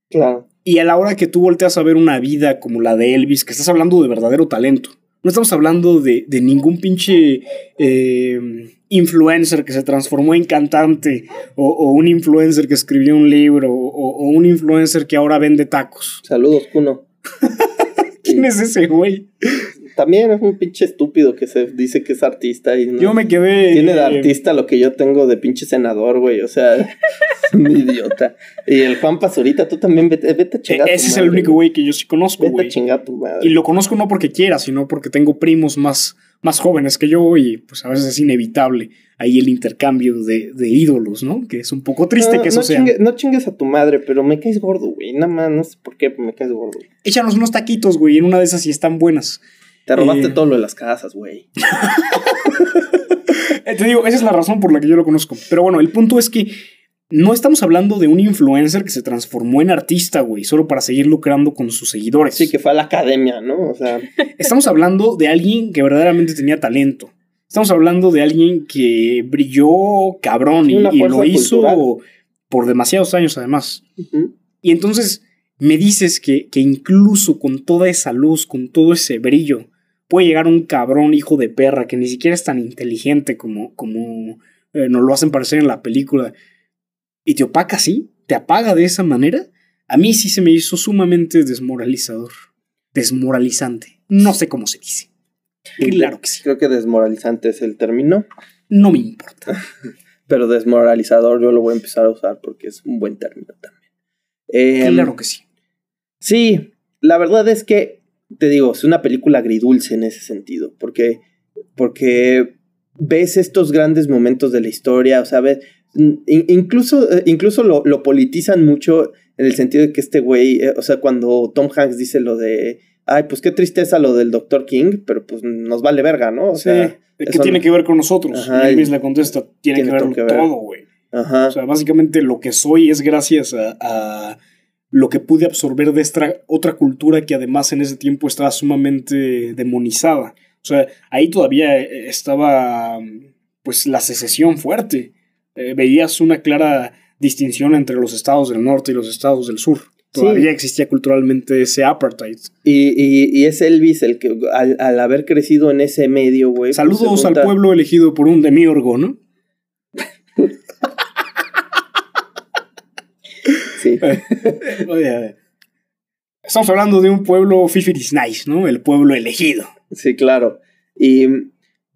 Claro. Y a la hora que tú volteas a ver una vida como la de Elvis, que estás hablando de verdadero talento, no estamos hablando de, de ningún pinche eh, influencer que se transformó en cantante, o, un influencer que escribió un libro, o, un influencer que ahora vende tacos. Saludos, Kuno. ¿Quién es ese güey? También es un pinche estúpido que se dice que es artista y no. Yo me quedé. Tiene de artista lo que yo tengo de pinche senador, güey. O sea, es un idiota. Y el Juan Pazurita, tú también vete, vete a chingar. Ese es el único güey que yo sí conozco, Vete a chingar tu madre. Y lo conozco no porque quiera, sino porque tengo primos más más jóvenes que yo y pues a veces es inevitable ahí el intercambio de, ídolos, ¿no? Que es un poco triste que eso sea. no chingues a tu madre, pero me caes gordo, güey. Nada más, no sé por qué, me caes gordo. Échanos unos taquitos, güey, en una de esas y están buenas. Te robaste eh, todo lo de las casas, güey. Te digo, esa es la razón por la que yo lo conozco. Pero bueno, el punto es que no estamos hablando de un influencer que se transformó en artista, güey, solo para seguir lucrando con sus seguidores. Sí, que fue a la academia, ¿no? O sea. Estamos hablando de alguien que verdaderamente tenía talento. Estamos hablando de alguien que brilló cabrón y, lo hizo por demasiados años, además. Y entonces me dices que, que, incluso con toda esa luz, con todo ese brillo, puede llegar un cabrón hijo de perra que ni siquiera es tan inteligente como, como eh, nos lo hacen parecer en la película y te opaca así, te apaga de esa manera, a mí sí se me hizo sumamente desmoralizador, desmoralizante. No sé cómo se dice. Claro que sí. Creo que desmoralizante es el término. No me importa. Pero desmoralizador yo lo voy a empezar a usar porque es un buen término también. Em, claro que sí. Sí, la verdad es que, te digo, es una película agridulce en ese sentido, porque, porque ves estos grandes momentos de la historia, o sea, ves, incluso, eh, incluso lo, lo, politizan mucho en el sentido de que este güey, eh, o sea, cuando Tom Hanks dice lo de, ay, pues qué tristeza lo del Dr. King, pero pues nos vale verga, ¿no? O sea, ¿qué tiene que ver con nosotros? y Elvis le contesta, tiene, que ver con todo, güey. Ajá. O sea, básicamente lo que soy es gracias a, lo que pude absorber de esta otra cultura que además en ese tiempo estaba sumamente demonizada. O sea, ahí todavía eh, estaba pues la secesión fuerte. Eh, veías una clara distinción entre los estados del norte y los estados del sur. Todavía existía culturalmente ese apartheid. Y, y, es Elvis el que, al, haber crecido en ese medio, güey. Pues, Saludos al pueblo elegido por un demiurgo, ¿no? sí. Oye, estamos hablando de un pueblo fifiris nice, ¿no? El pueblo elegido. Sí, claro. Y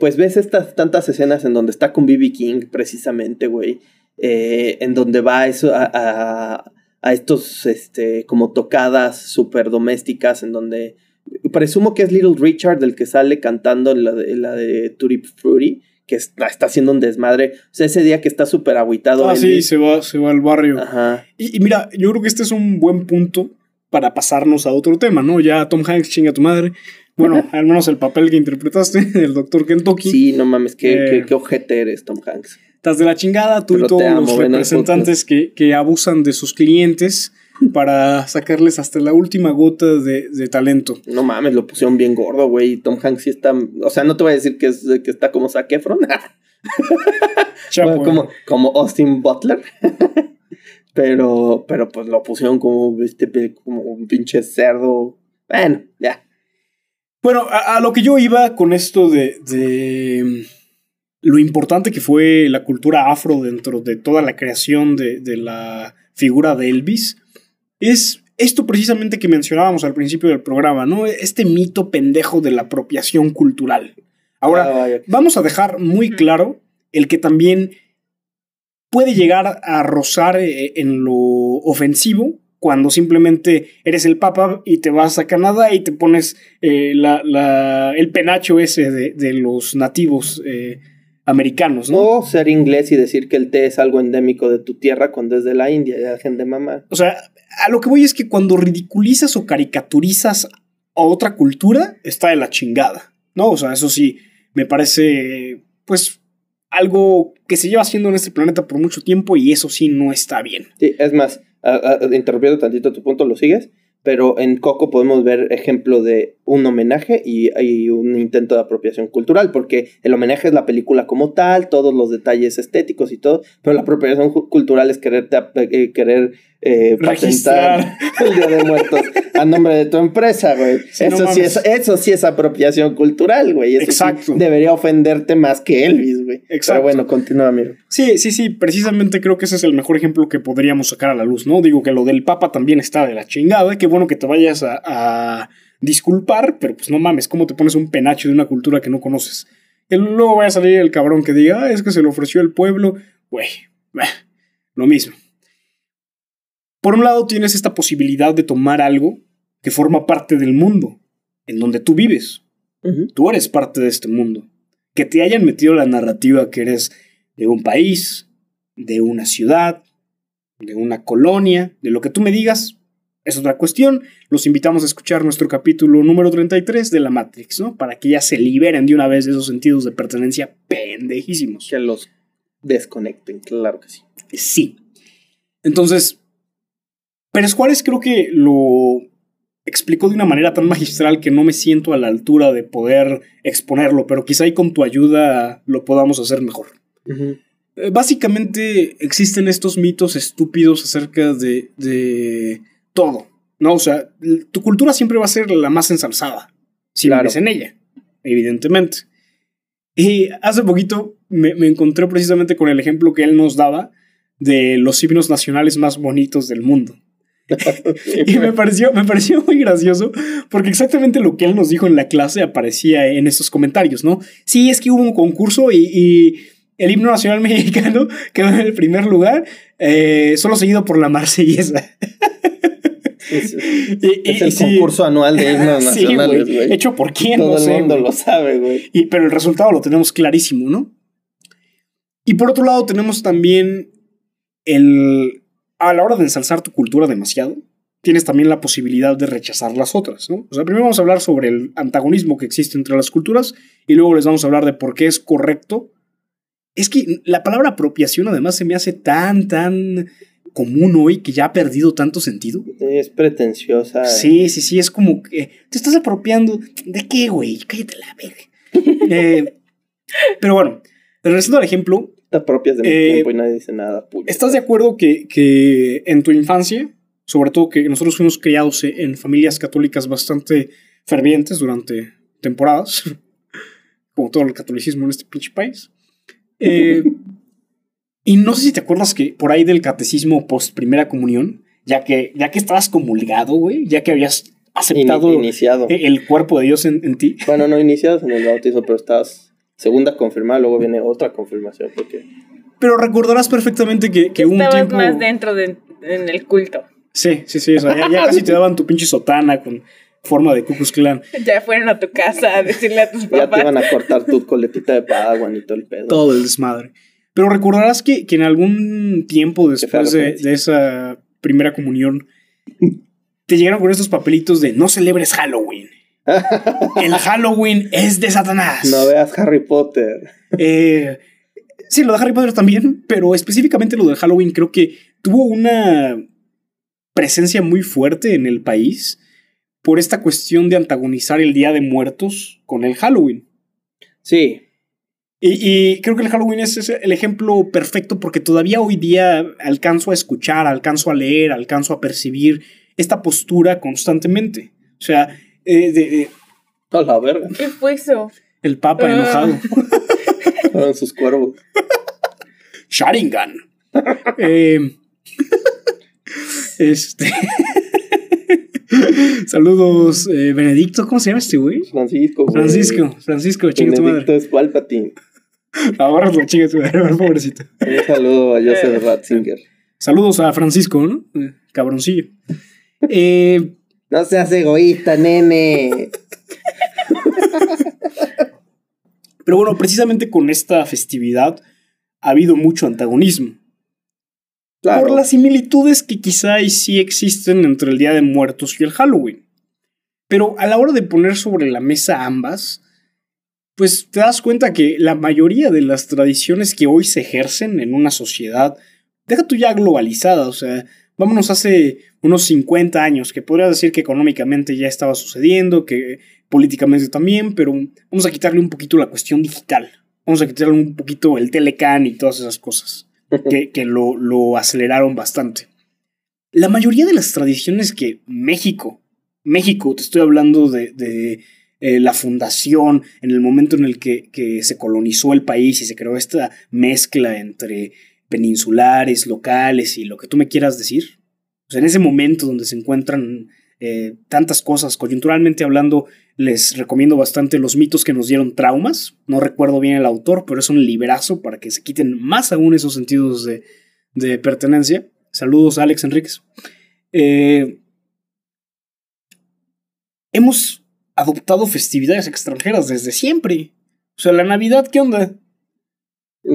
pues ves estas tantas escenas en donde está con B.B. King, precisamente, güey. Eh, en donde va eso a, a, estos, este, como tocadas súper domésticas, en donde presumo que es Little Richard el que sale cantando la de, la de Tutti Fruity, que está, haciendo un desmadre. O sea, ese día que está súper agüitado. Ah, sí, se va, se va al barrio. Ajá. Y, y, mira, yo creo que este es un buen punto para pasarnos a otro tema, ¿no? Ya Tom Hanks chinga a tu madre. Bueno, al menos el papel que interpretaste, el doctor Kentucky. Sí, no mames, qué, eh, qué, ojete eres, Tom Hanks. Estás de la chingada, tú y todos los representantes que, que, abusan de sus clientes para sacarles hasta la última gota de, de, talento. No mames, lo pusieron bien gordo, güey. Tom Hanks sí está. O sea, no te voy a decir que, es, que está como Zac Efron. como, como Austin Butler. pero, pero pues lo pusieron como, este, como un pinche cerdo. Bueno, ya. Bueno, a, lo que yo iba con esto de, de, mm, lo importante que fue la cultura afro dentro de toda la creación de, de la figura de Elvis, es esto precisamente que mencionábamos al principio del programa, ¿no? Este mito pendejo de la apropiación cultural. Ahora, ah, vamos a dejar muy claro el que también puede llegar a rozar eh, en lo ofensivo cuando simplemente eres el papa y te vas a Canadá y te pones eh, la, el penacho ese de, los nativos eh, americanos, ¿no? O ser inglés y decir que el té es algo endémico de tu tierra cuando es de la India, ya gente mamá. O sea, a lo que voy es que cuando ridiculizas o caricaturizas a otra cultura, está de la chingada, ¿no? O sea, eso sí, me parece, pues, algo que se lleva haciendo en este planeta por mucho tiempo y eso sí no está bien. Sí, es más, interrumpiendo tantito tu punto, ¿lo sigues? Pero en Coco podemos ver ejemplo de un homenaje y, y, un intento de apropiación cultural, porque el homenaje es la película como tal, todos los detalles estéticos y todo, pero la apropiación cultural es querer, eh, querer eh, patentar el Día de Muertos a nombre de tu empresa, güey. eso, sí es, eso sí es apropiación cultural, güey. Exacto. debería ofenderte más que Elvis, güey. Exacto. Pero bueno, continúa, amigo. Sí, sí, sí. Precisamente creo que ese es el mejor ejemplo que podríamos sacar a la luz, ¿no? Digo que lo del Papa también está de la chingada. Qué bueno que te vayas a, disculpar, pero pues no mames, ¿cómo te pones un penacho de una cultura que no conoces? Y luego va a salir el cabrón que diga, ah, es que se lo ofreció el pueblo. Güey, lo mismo. Por un lado tienes esta posibilidad de tomar algo que forma parte del mundo, en donde tú vives. Tú eres parte de este mundo. Que te hayan metido la narrativa que eres de un país, de una ciudad, de una colonia, de lo que tú me digas, es otra cuestión. Los invitamos a escuchar nuestro capítulo número 33 de la Matrix, ¿no? Para que ya se liberen de una vez de esos sentidos de pertenencia pendejísimos. Que los desconecten, claro que sí. Sí. Entonces, Pérez Juárez creo que lo explicó de una manera tan magistral que no me siento a la altura de poder exponerlo, pero quizá ahí con tu ayuda lo podamos hacer mejor. Eh, básicamente existen estos mitos estúpidos acerca de, de, todo, ¿no? O sea, tu cultura siempre va a ser la más ensalzada, si claro. vives en ella, evidentemente. Y hace poquito me, me encontré precisamente con el ejemplo que él nos daba de los himnos nacionales más bonitos del mundo. y me pareció, me pareció muy gracioso porque exactamente lo que él nos dijo en la clase aparecía en esos comentarios, ¿no? Sí, es que hubo un concurso y, el himno nacional mexicano quedó en el primer lugar, eh, solo seguido por la marsellesa. Es, el concurso anual de himnos nacionales, güey. Hecho por quién, Todo el mundo lo sabe, güey. pero el resultado lo tenemos clarísimo, ¿no? Y por otro lado tenemos también el... A la hora de ensalzar tu cultura demasiado, tienes también la posibilidad de rechazar las otras, ¿no? O sea, primero vamos a hablar sobre el antagonismo que existe entre las culturas y luego les vamos a hablar de por qué es correcto. Es que la palabra apropiación además se me hace tan, tan común hoy que ya ha perdido tanto sentido. Es pretenciosa. Sí, sí, sí, es como que te estás apropiando. ¿De qué, güey? Cállate la verga. eh, pero bueno, regresando al ejemplo. Te apropias de mi eh, tiempo y nadie dice nada. ¿Estás de acuerdo que, que en tu infancia sobre todo que nosotros fuimos criados en familias católicas bastante fervientes durante temporadas, como todo el catolicismo en este pinche país. Eh, y no sé si te acuerdas que por ahí del catecismo post primera comunión, ya que, ya que estabas comulgado, güey, ya que habías aceptado iniciado. el cuerpo de Dios en, ti. Bueno, no iniciados en el bautismo, pero estás segunda confirmada, luego viene otra confirmación, porque... Pero recordarás perfectamente que, que un tiempo... más dentro de, en el culto. Sí, sí, sí. ya, casi te daban tu pinche sotana con forma de Cucus Clan. Ya fueron a tu casa a decirle a tus papás. Ya te iban a cortar tu coletita de Padawan y todo el pedo. Todo el desmadre. Pero recordarás que, que en algún tiempo después de, de, esa primera comunión te llegaron con estos papelitos de no celebres Halloween. el Halloween es de Satanás. No veas Harry Potter. Eh, sí, lo de Harry Potter también, pero específicamente lo del Halloween creo que tuvo una presencia muy fuerte en el país por esta cuestión de antagonizar el Día de Muertos con el Halloween. Sí. Y, creo que el Halloween es el ejemplo perfecto porque todavía hoy día alcanzo a escuchar, alcanzo a leer, alcanzo a percibir esta postura constantemente. O sea, eh, de, a la verga. ¿Qué fue eso? El Papa ah. enojado. Fueron sus cuervos. Sharingan. eh, este. Saludos, eh, Benedicto, ¿cómo se llama este güey? Francisco. Francisco, Francisco, chinga tu madre. Benedicto es Palpatine. Ahora lo chinga tu madre, pobrecito. Un saludo a Joseph Ratzinger. Saludos a Francisco, ¿no? Eh, cabroncillo. Eh, no seas egoísta, nene. Pero bueno, precisamente con esta festividad ha habido mucho antagonismo. Por las similitudes que quizá sí existen entre el Día de Muertos y el Halloween. Pero a la hora de poner sobre la mesa ambas, pues te das cuenta que la mayoría de las tradiciones que hoy se ejercen en una sociedad, deja tú ya globalizada, o sea, vámonos hace unos 50 años, que podrías decir que económicamente ya estaba sucediendo, que políticamente también, pero vamos a quitarle un poquito la cuestión digital, vamos a quitarle un poquito el telecan y todas esas cosas que, lo, aceleraron bastante. La mayoría de las tradiciones que México, México, te estoy hablando de, eh, la fundación, en el momento en el que, se colonizó el país y se creó esta mezcla entre peninsulares, locales y lo que tú me quieras decir. en ese momento donde se encuentran eh, tantas cosas, coyunturalmente hablando, les recomiendo bastante los mitos que nos dieron traumas. No recuerdo bien el autor, pero es un librazo para que se quiten más aún esos sentidos de, de pertenencia. Saludos Alex Enríquez. Eh, hemos adoptado festividades extranjeras desde siempre. O sea, la Navidad, ¿qué onda?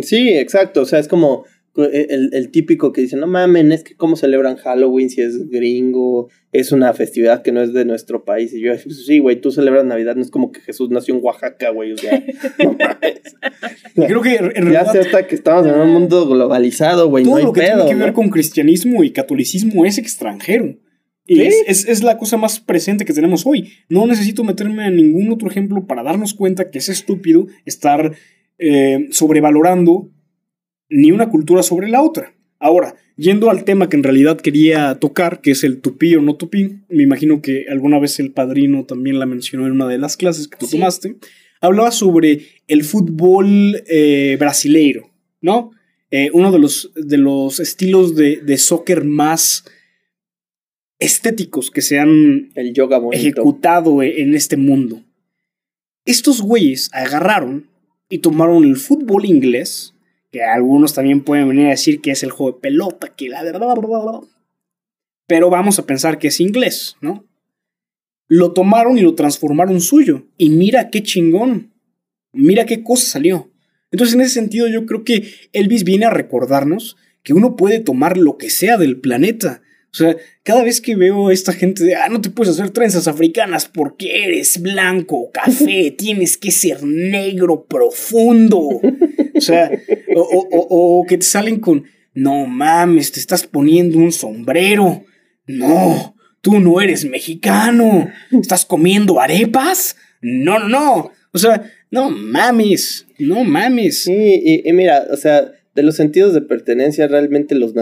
Sí, exacto. O sea, es como el, el, típico que dice, no mamen, es que cómo celebran Halloween si es gringo, es una festividad que no es de nuestro país. Y yo, sí, güey, tú celebras Navidad, no es como que Jesús nació en Oaxaca, güey, o sea, no Creo que en Ya sé hasta que estamos en un mundo globalizado, güey, no hay lo que tiene que ver con cristianismo y catolicismo es extranjero. Y es, es, la cosa más presente que tenemos hoy. No necesito meterme en ningún otro ejemplo para darnos cuenta que es estúpido estar eh, sobrevalorando ni una cultura sobre la otra. Ahora, yendo al tema que en realidad quería tocar, que es el tupí o no tupí, me imagino que alguna vez el padrino también la mencionó en una de las clases que tú tomaste, hablaba sobre el fútbol eh, brasileiro, ¿no? Eh, uno de los, de los estilos de, de, soccer más estéticos que se han el yoga ejecutado en este mundo. Estos güeyes agarraron y tomaron el fútbol inglés, que algunos también pueden venir a decir que es el juego de pelota, que la verdad... Pero vamos a pensar que es inglés, ¿no? Lo tomaron y lo transformaron suyo. Y mira qué chingón. Mira qué cosa salió. Entonces, en ese sentido, yo creo que Elvis viene a recordarnos que uno puede tomar lo que sea del planeta. O sea, cada vez que veo a esta gente de, ah, no te puedes hacer trenzas africanas porque eres blanco, café, tienes que ser negro profundo. O sea, o, que te salen con, no mames, te estás poniendo un sombrero. No, tú no eres mexicano. ¿Estás comiendo arepas? No, no, no. O sea, no mames, no mames. Sí, y, mira, o sea, de los sentidos de pertenencia, realmente los,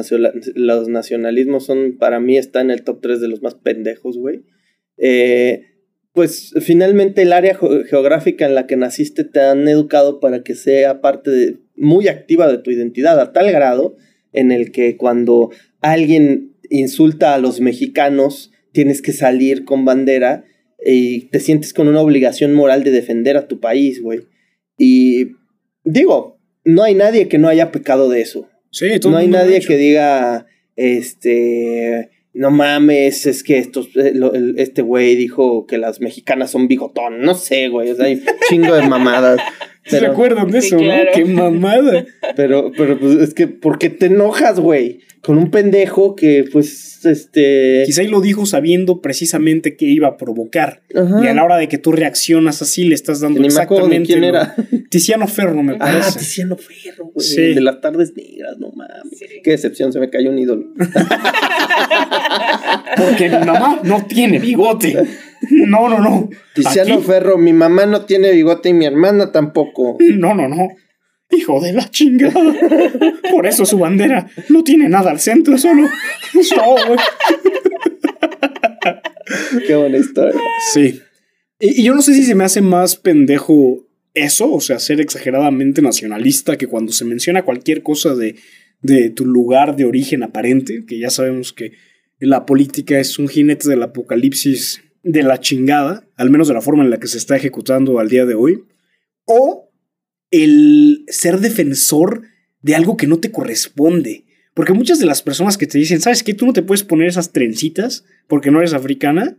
los nacionalismos son, para mí, está en el top 3 de los más pendejos, güey. Eh, pues finalmente el área geográfica en la que naciste te han educado para que sea parte muy activa de tu identidad, a tal grado en el que cuando alguien insulta a los mexicanos, tienes que salir con bandera y te sientes con una obligación moral de defender a tu país, güey. Y digo, no hay nadie que no haya pecado de eso. Sí, no hay nadie que diga, este, no mames, es que estos, eh, este güey dijo que las mexicanas son bigotón. No sé, güey, o sea, hay chingo de mamadas. ¿Se acuerdan de eso, no? Qué mamada. Pero, pero pues es que, ¿por qué te enojas, güey? Con un pendejo que, pues, este. Quizá y lo dijo sabiendo precisamente que iba a provocar. Y a la hora de que tú reaccionas así, le estás dando exactamente. quién era. Tiziano Ferro, me ah, parece. Ah, Tiziano Ferro, güey. Sí. De las tardes negras, no mames. Qué decepción, se me cayó un ídolo. Porque mi mamá no tiene bigote. No, no, no. Tiziano Ferro, mi mamá no tiene bigote y mi hermana tampoco. No, no, no. Hijo de la chingada. Por eso su bandera no tiene nada al centro, solo. Qué buena historia. Sí. Y, yo no sé si se me hace más pendejo eso, o sea, ser exageradamente nacionalista, que cuando se menciona cualquier cosa de, de tu lugar de origen aparente, que ya sabemos que la política es un jinete del apocalipsis de la chingada, al menos de la forma en la que se está ejecutando al día de hoy, o el ser defensor de algo que no te corresponde. Porque muchas de las personas que te dicen, ¿sabes qué? Tú no te puedes poner esas trencitas porque no eres africana,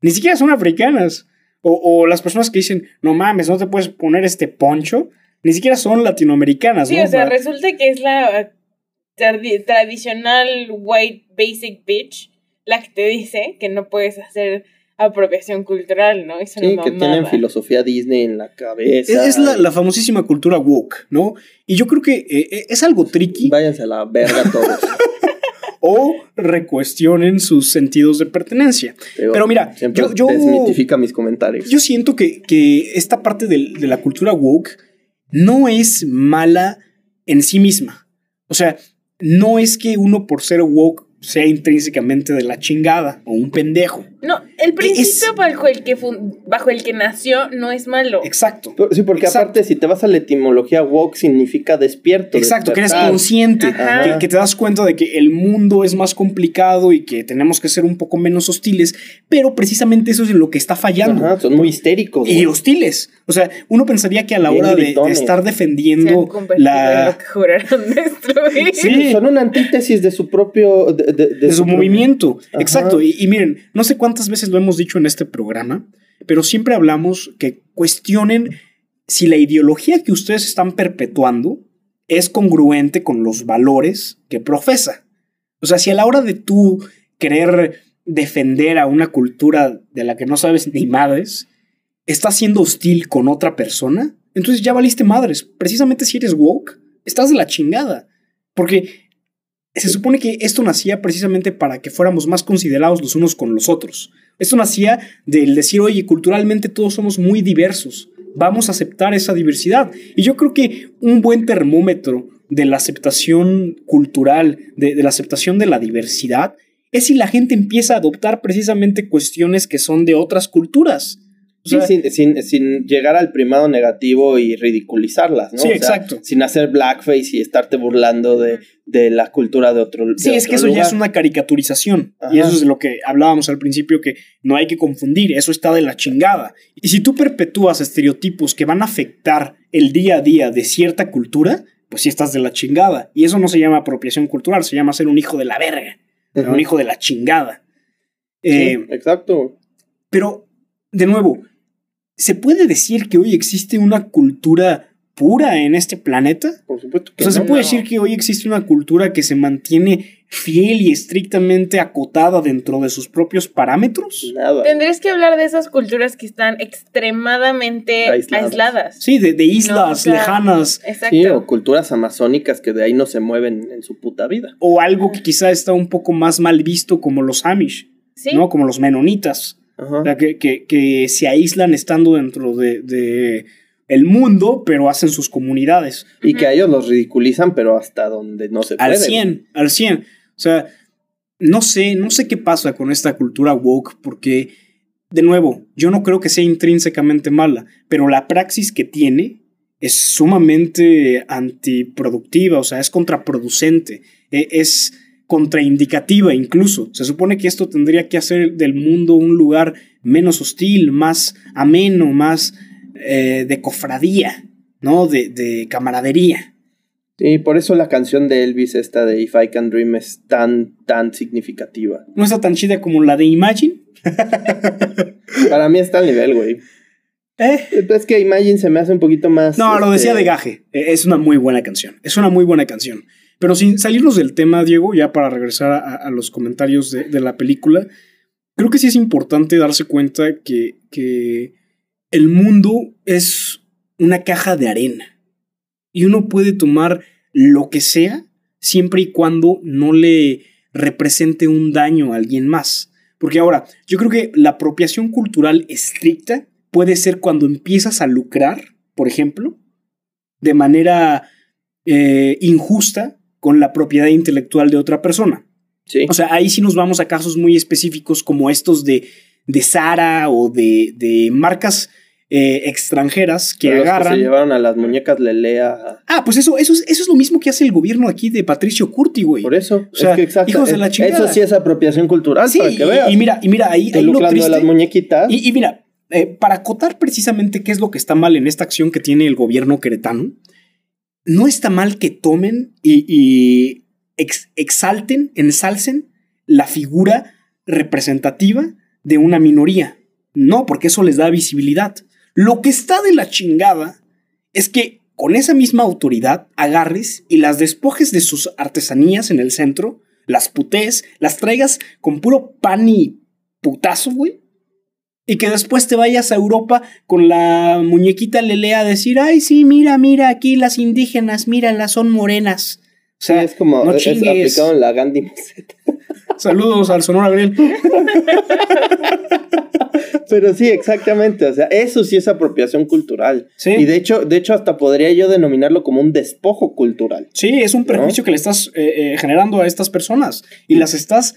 ni siquiera son africanas. O, las personas que dicen, no mames, no te puedes poner este poncho, ni siquiera son latinoamericanas. Sí, o sea, resulta que es la tradicional white basic bitch la que te dice que no puedes hacer apropiación cultural, ¿no? Es sí, que tienen filosofía Disney en la cabeza. Es, la, famosísima cultura woke, ¿no? Y yo creo que eh, eh, es algo tricky. Váyanse a la verga todos. o recuestionen sus sentidos de pertenencia. Pero, mira, yo, yo, desmitifica mis comentarios. Yo siento que, que esta parte de, de la cultura woke no es mala en sí misma. O sea, no es que uno por ser woke sea intrínsecamente de la chingada o un pendejo. No, el principio bajo, el que bajo el que nació no es malo. Exacto. Sí, porque aparte, si te vas a la etimología, woke significa despierto. Exacto, que eres consciente, que, te das cuenta de que el mundo es más complicado y que tenemos que ser un poco menos hostiles, pero precisamente eso es lo que está fallando. son muy histéricos. Y hostiles. O sea, uno pensaría que a la hora de, estar defendiendo la. Sí, son una antítesis de su propio. de, su, movimiento. Exacto. y miren, no sé cuántas veces lo hemos dicho en este programa, pero siempre hablamos que cuestionen si la ideología que ustedes están perpetuando es congruente con los valores que profesa. O sea, si a la hora de tú querer defender a una cultura de la que no sabes ni madres, estás siendo hostil con otra persona, entonces ya valiste madres. Precisamente si eres woke, estás de la chingada. Porque se supone que esto nacía precisamente para que fuéramos más considerados los unos con los otros. Esto nacía del decir, oye, culturalmente todos somos muy diversos, vamos a aceptar esa diversidad. Y yo creo que un buen termómetro de la aceptación cultural, de, la aceptación de la diversidad, es si la gente empieza a adoptar precisamente cuestiones que son de otras culturas. Sí, sin, sin, llegar al primado negativo y ridiculizarlas, ¿no? Sí, exacto. Sin hacer blackface y estarte burlando de, de la cultura de otro Sí, es que eso ya es una caricaturización. Y eso es lo que hablábamos al principio, que no hay que confundir, eso está de la chingada. Y si tú perpetúas estereotipos que van a afectar el día a día de cierta cultura, pues sí estás de la chingada. Y eso no se llama apropiación cultural, se llama ser un hijo de la verga, un hijo de la chingada. Eh, exacto. Pero, de nuevo, ¿se puede decir que hoy existe una cultura pura en este planeta? Por supuesto que O sea, ¿se puede decir que hoy existe una cultura que se mantiene fiel y estrictamente acotada dentro de sus propios parámetros? Nada. Tendrías que hablar de esas culturas que están extremadamente aisladas. Sí, de, islas lejanas. Exacto. Sí, o culturas amazónicas que de ahí no se mueven en su puta vida. O algo que quizá está un poco más mal visto como los Amish. ¿no? Como los menonitas. Que, se aíslan estando dentro de, el mundo, pero hacen sus comunidades. Y que a ellos los ridiculizan, pero hasta donde no se puede. Al 100, al 100. O sea, no sé, no sé qué pasa con esta cultura woke, porque, de nuevo, yo no creo que sea intrínsecamente mala, pero la praxis que tiene es sumamente antiproductiva, o sea, es contraproducente, e, es contraindicativa incluso. Se supone que esto tendría que hacer del mundo un lugar menos hostil, más ameno, más eh, de cofradía, ¿no? De, de camaradería. Sí, por eso la canción de Elvis, esta de If I Can Dream, es tan, tan significativa. ¿No está tan chida como la de Imagine? Para mí está al nivel, güey. ¿Eh? Es que Imagine se me hace un poquito más. No, lo decía este, de gaje. E, es una muy buena canción. Es una muy buena canción. Pero sin salirnos del tema, Diego, ya para regresar a, los comentarios de, la película, creo que sí es importante darse cuenta que, el mundo es una caja de arena. Y uno puede tomar lo que sea siempre y cuando no le represente un daño a alguien más. Porque ahora, yo creo que la apropiación cultural estricta puede ser cuando empiezas a lucrar, por ejemplo, de manera eh, injusta con la propiedad intelectual de otra persona. Sí. O sea, ahí sí nos vamos a casos muy específicos como estos de, de Sara o de, de marcas eh, extranjeras que agarran. Que se llevaron a las muñecas Lelea. Ah, pues eso, eso, es, eso es lo mismo que hace el gobierno aquí de Patricio Curti, güey. Por eso. O sea, es que hijos de la chingada. Eso sí es apropiación cultural, sí, para que veas. Y mira, y mira, ahí, ahí lo triste, las muñequitas. Y, y mira, eh, para acotar precisamente qué es lo que está mal en esta acción que tiene el gobierno queretano, no está mal que tomen y, exalten, ensalcen la figura representativa de una minoría. No, porque eso les da visibilidad. Lo que está de la chingada es que con esa misma autoridad agarres y las despojes de sus artesanías en el centro, las putees, las traigas con puro pan y putazo, güey, y que después te vayas a Europa con la muñequita Lelea a decir, ay, sí, mira, mira, aquí las indígenas, míralas, son morenas. O sea, es como no es aplicado en la Gandhi Saludos al Sonora Gabriel. Pero sí, exactamente. O sea, eso sí es apropiación cultural. Sí. Y de hecho, de hecho, hasta podría yo denominarlo como un despojo cultural. Sí, es un perjuicio que le estás eh, eh, generando a estas personas. Y las estás.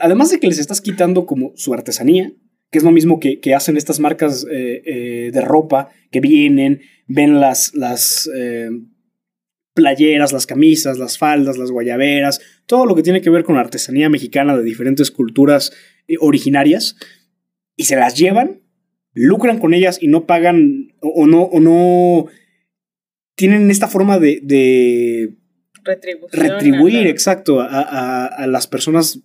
además de que les estás quitando como su artesanía, que es lo mismo que, hacen estas marcas eh, eh, de ropa que vienen, ven las, las eh, playeras, las camisas, las faldas, las guayaberas, todo lo que tiene que ver con la artesanía mexicana de diferentes culturas originarias, y se las llevan, lucran con ellas y no pagan o, no, o no tienen esta forma de, retribuir, exacto, a, a las personas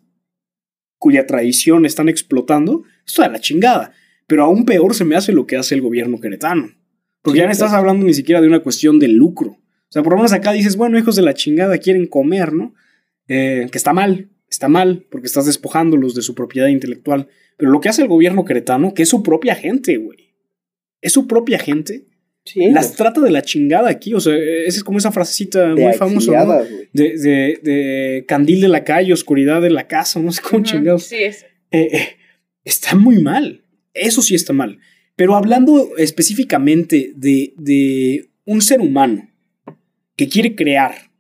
cuya tradición están explotando, esto es la chingada. Pero aún peor se me hace lo que hace el gobierno queretano. Porque ya no estás hablando ni siquiera de una cuestión de lucro. O sea, por lo menos acá dices, bueno, hijos de la chingada quieren comer, ¿no? Eh, que está mal, está mal, porque estás despojándolos de su propiedad intelectual. Pero lo que hace el gobierno queretano, que es su propia gente, güey. Es su propia gente las trata de la chingada aquí. O sea, esa es como esa frasecita muy famosa. De, de, de, candil de la calle, oscuridad de la casa, no sé cómo chingados. Sí, es. Eh, eh, está muy mal. Eso sí está mal. Pero hablando específicamente de, de un ser humano que quiere crear,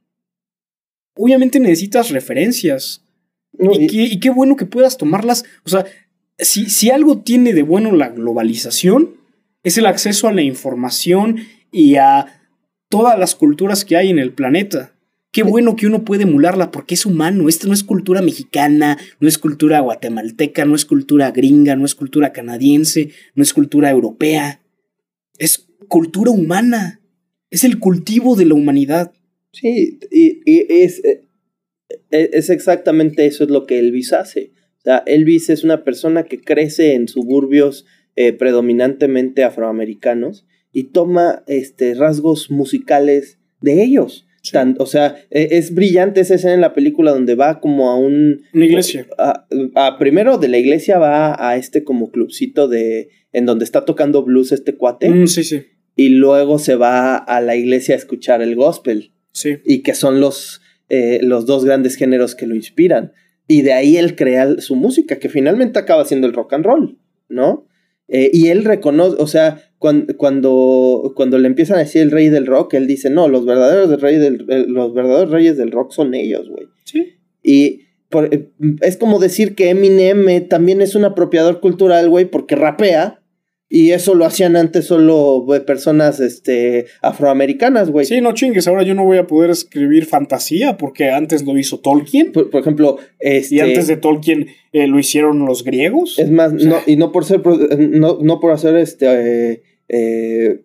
obviamente necesitas referencias. y, qué, y, qué, bueno que puedas tomarlas. O sea, si, si algo tiene de bueno la globalización, es el acceso a la información y a todas las culturas que hay en el planeta. Qué bueno que uno puede emularla porque es humano. Esto no es cultura mexicana, no es cultura guatemalteca, no es cultura gringa, no es cultura canadiense, no es cultura europea. Es cultura humana. Es el cultivo de la humanidad. Sí, y, es, eh, es exactamente eso es lo que Elvis hace. O sea, Elvis es una persona que crece en suburbios eh, predominantemente afroamericanos y toma este, rasgos musicales de ellos o sea, e, es brillante esa escena en la película donde va como a un... Una iglesia. A, primero de la iglesia va a este como clubcito de... En donde está tocando blues este cuate. Mm, sí, sí. Y luego se va a la iglesia a escuchar el gospel. Sí. Y que son los, eh, los dos grandes géneros que lo inspiran. Y de ahí él crea su música, que finalmente acaba siendo el rock and roll, ¿no? Eh, y él reconoce, o sea, cuando, cuando, cuando, le empiezan a decir el rey del rock, él dice, no, los verdaderos, del, los verdaderos reyes del rock son ellos, güey. Sí. Y eh, es como decir que Eminem eh, también es un apropiador cultural, güey, porque rapea, y eso lo hacían antes solo personas este, afroamericanas, güey. Sí, no chingues, ahora yo no voy a poder escribir fantasía porque antes lo hizo Tolkien. Por, ejemplo, este... Y antes de Tolkien eh, lo hicieron los griegos. Es más, no, y no por ser, no, no por hacer este, eh,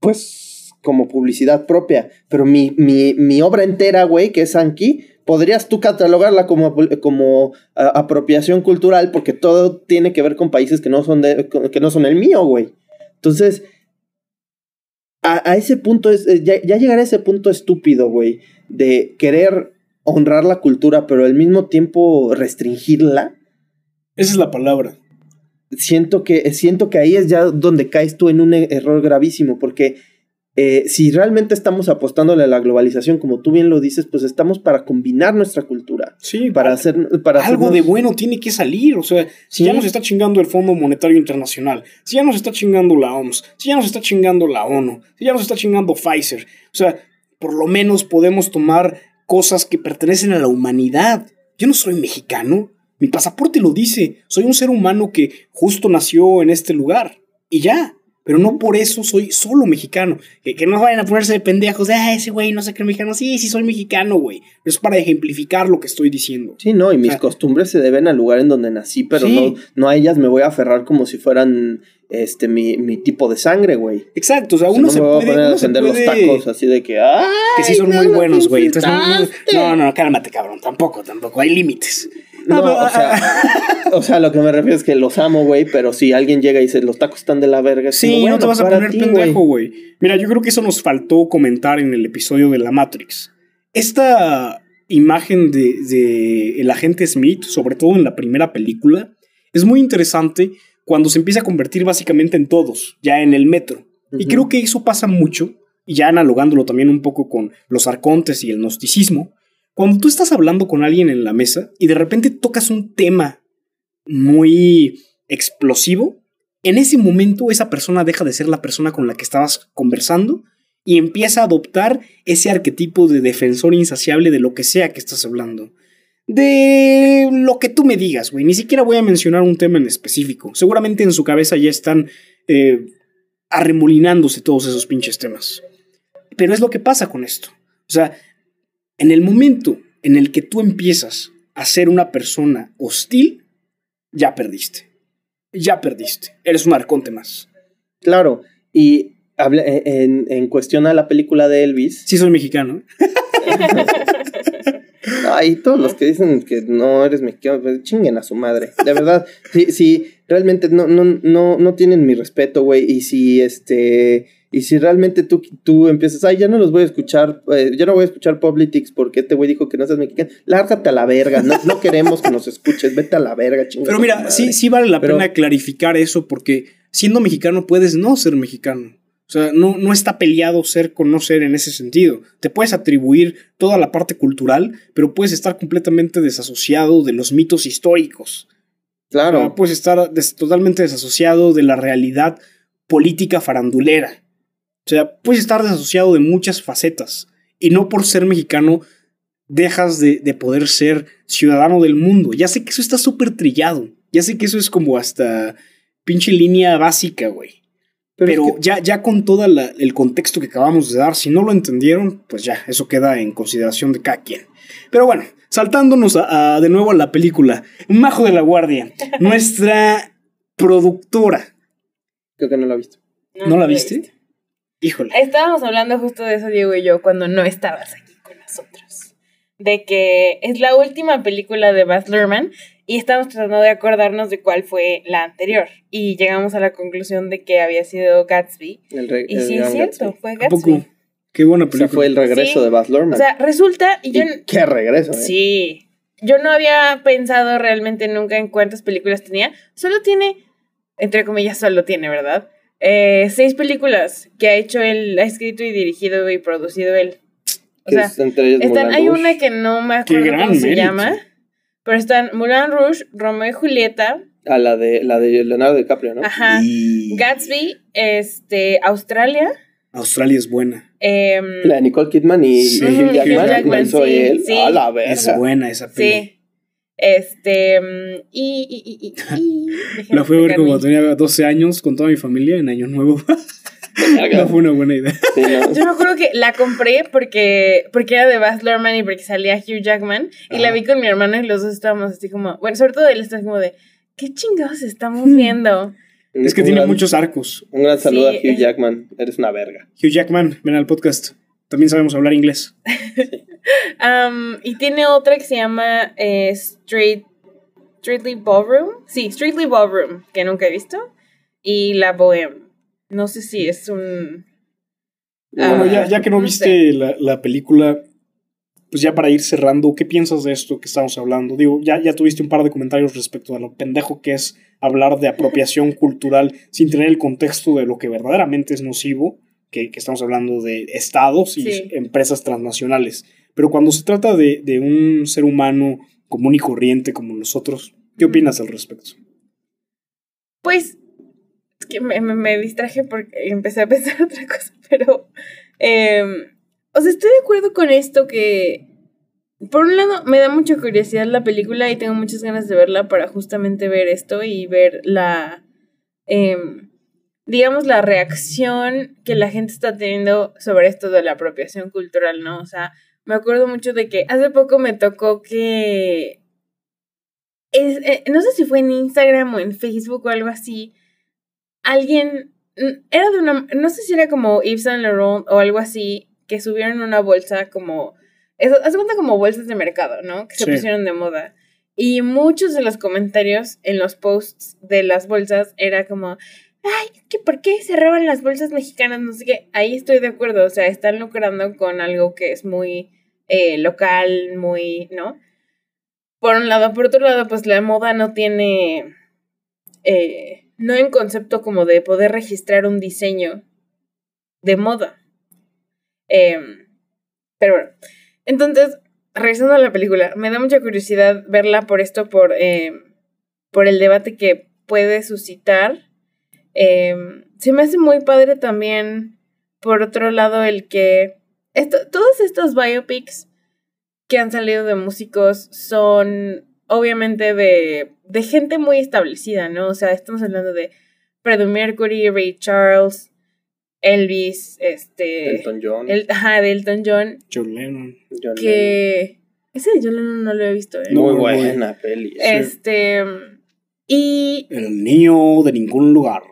pues, como publicidad propia, pero mi, mi, mi obra entera, güey, que es Anki, podrías tú catalogarla como, como apropiación cultural porque todo tiene que ver con países que no son, de, que no son el mío, güey. Entonces, a, ese punto, es, eh, ya, ya llegar a ese punto estúpido, güey, de querer honrar la cultura, pero al mismo tiempo restringirla. Esa es la palabra. Siento que, siento que ahí es ya donde caes tú en un error gravísimo, porque eh, si realmente estamos apostándole a la globalización, como tú bien lo dices, pues estamos para combinar nuestra cultura. Sí, para hacer. Para algo de bueno tiene que salir. O sea, si ya nos está chingando el Fondo Monetario Internacional, si ya nos está chingando la OMS, si ya nos está chingando la ONU, si ya nos está chingando Pfizer, o sea, por lo menos podemos tomar cosas que pertenecen a la humanidad. Yo no soy mexicano. Mi pasaporte lo dice. Soy un ser humano que justo nació en este lugar. Y ya pero no por eso soy solo mexicano. Que, que no vayan a ponerse de pendejos de, ah, ese güey no sé qué mexicano. Sí, sí soy mexicano, güey. Es para ejemplificar lo que estoy diciendo. Sí, no, y mis costumbres se deben al lugar en donde nací, pero no, no a ellas me voy a aferrar como si fueran este mi, mi tipo de sangre, güey. Exacto, o sea, uno, se, puede, a poner a los tacos así de que, ¡ay! Que sí son muy buenos, güey. no, no, cálmate, cabrón. Tampoco, tampoco. Hay límites. No, o sea, o sea, lo que me refiero es que los amo, güey, pero si alguien llega y dice, los tacos están de la verga. Sí, no te vas a poner pendejo, güey. Mira, yo creo que eso nos faltó comentar en el episodio de La Matrix. Esta imagen de, de el agente Smith, sobre todo en la primera película, es muy interesante cuando se empieza a convertir básicamente en todos, ya en el metro. Y creo que eso pasa mucho, y ya analogándolo también un poco con los arcontes y el gnosticismo, cuando tú estás hablando con alguien en la mesa y de repente tocas un tema muy explosivo, en ese momento esa persona deja de ser la persona con la que estabas conversando y empieza a adoptar ese arquetipo de defensor insaciable de lo que sea que estás hablando. De lo que tú me digas, güey. Ni siquiera voy a mencionar un tema en específico. Seguramente en su cabeza ya están eh, arremolinándose todos esos pinches temas. Pero es lo que pasa con esto. O sea, en el momento en el que tú empiezas a ser una persona hostil, ya perdiste. Ya perdiste. Eres un arconte más. Claro, y en, en cuestión a la película de Elvis. Sí, soy mexicano. Ay, todos los que dicen que no eres mexicano, pues chinguen a su madre. De verdad, si, si realmente no, no, no, no tienen mi respeto, güey. Y si este y si realmente tú, tú empiezas, ay, ya no los voy a escuchar, eh, ya no voy a escuchar Politics porque este güey dijo que no estás mexicano, lárgate a la verga, no, no queremos que nos escuches, vete a la verga, chingada. Pero mira, sí, sí vale la pena clarificar eso porque siendo mexicano puedes no ser mexicano. O sea, no, no está peleado ser con no ser en ese sentido. Te puedes atribuir toda la parte cultural, pero puedes estar completamente desasociado de los mitos históricos. Claro. puedes estar totalmente desasociado de la realidad política farandulera. O sea, puedes estar desasociado de muchas facetas y no por ser mexicano dejas de, poder ser ciudadano del mundo. Ya sé que eso está súper trillado, Ya sé que eso es como hasta pinche línea básica, güey. Pero, ya, ya con todo el contexto que acabamos de dar, si no lo entendieron, pues ya, eso queda en consideración de cada quien. Pero bueno, saltándonos de nuevo a la película, Majo de la Guardia, nuestra productora. Creo que no la he visto. ¿No, la viste? Híjole. Estábamos hablando justo de eso, Diego y yo, cuando no estabas aquí con nosotros. De que es la última película de Baz Luhrmann y estamos tratando de acordarnos de cuál fue la anterior. Y llegamos a la conclusión de que había sido Gatsby. y sí, es cierto, fue Gatsby. Qué buena película. fue el regreso de Baz Luhrmann. O sea, resulta... Y yo, qué regreso, ¿eh? Sí. Yo no había pensado realmente nunca en cuántas películas tenía. Solo tiene, entre comillas, solo tiene, ¿verdad? Eh, seis películas que ha hecho él, ha escrito y dirigido y producido él. O sea, están, hay una que no me acuerdo cómo se llama. Pero están Moulin Rouge, Romeo y Julieta. Ah, la de, la de Leonardo DiCaprio, ¿no? Ajá. Gatsby, este, Australia. Australia es buena. Eh, la de Nicole Kidman y Hugh Jackman. sí, él. Sí. A la verga. Es buena esa película. Sí. Este, y, y, y, y la fui a ver como tenía 12 años con toda mi familia en Año Nuevo. no fue una buena idea. Yo me acuerdo que la compré porque, porque era de Baz Luhrmann y porque salía Hugh Jackman. Y la vi con mi hermano y los dos estábamos así como. Bueno, sobre todo él está como de. ¿Qué chingados estamos hmm. viendo? Es que tiene muchos arcos. Un gran saludo a Hugh Jackman. Eres una verga. Hugh Jackman, ven al podcast. También sabemos hablar inglés. um, y tiene otra que se llama eh, Street, Streetly Ballroom. Sí, Streetly Ballroom, que nunca he visto. Y La Bohème. No sé si es un... Bueno, ya, ya, que no, viste la, la, película, pues ya para ir cerrando, ¿qué piensas de esto que estamos hablando? Digo, ya, ya tuviste un par de comentarios respecto a lo pendejo que es hablar de apropiación cultural sin tener el contexto de lo que verdaderamente es nocivo, que, que estamos hablando de estados y empresas transnacionales. Pero cuando se trata de, de un ser humano común y corriente como nosotros, ¿qué opinas al respecto? Pues que me, me, distraje porque empecé a pensar otra cosa, pero... Em, o sea, estoy de acuerdo con esto que... Por un lado, me da mucha curiosidad la película y tengo muchas ganas de verla para justamente ver esto y ver la... Em, digamos, la reacción que la gente está teniendo sobre esto de la apropiación cultural, ¿no? O sea, me acuerdo mucho de que hace poco me tocó que... Es, eh, no sé si fue en Instagram o en Facebook o algo así, alguien, era de una, no sé si era como Yves Saint Laurent o algo así, que subieron una bolsa como, eso, hace cuenta como bolsas de mercado, ¿no? Que se pusieron de moda. Y muchos de los comentarios en los posts de las bolsas era como, ay, que por qué se roban las bolsas mexicanas, no sé qué. Ahí estoy de acuerdo, o sea, están lucrando con algo que es muy eh, local, muy, ¿no? Por un lado, por otro lado, pues la moda no tiene... Eh, no en concepto como de poder registrar un diseño de moda. Em, pero bueno, entonces, regresando a la película, me da mucha curiosidad verla por esto, por, em, por el debate que puede suscitar. Em, se me hace muy padre también, por otro lado, el que esto, todos estos biopics que han salido de músicos son obviamente de, de gente muy establecida, ¿no? O sea, estamos hablando de Freddie Mercury, Ray Charles, Elvis, este... Elton John. El, ajá, de Elton John. John Lennon. que... Ese de John Lennon no lo he visto. ¿eh? Muy buena peli. Este... Y... El niño de ningún lugar.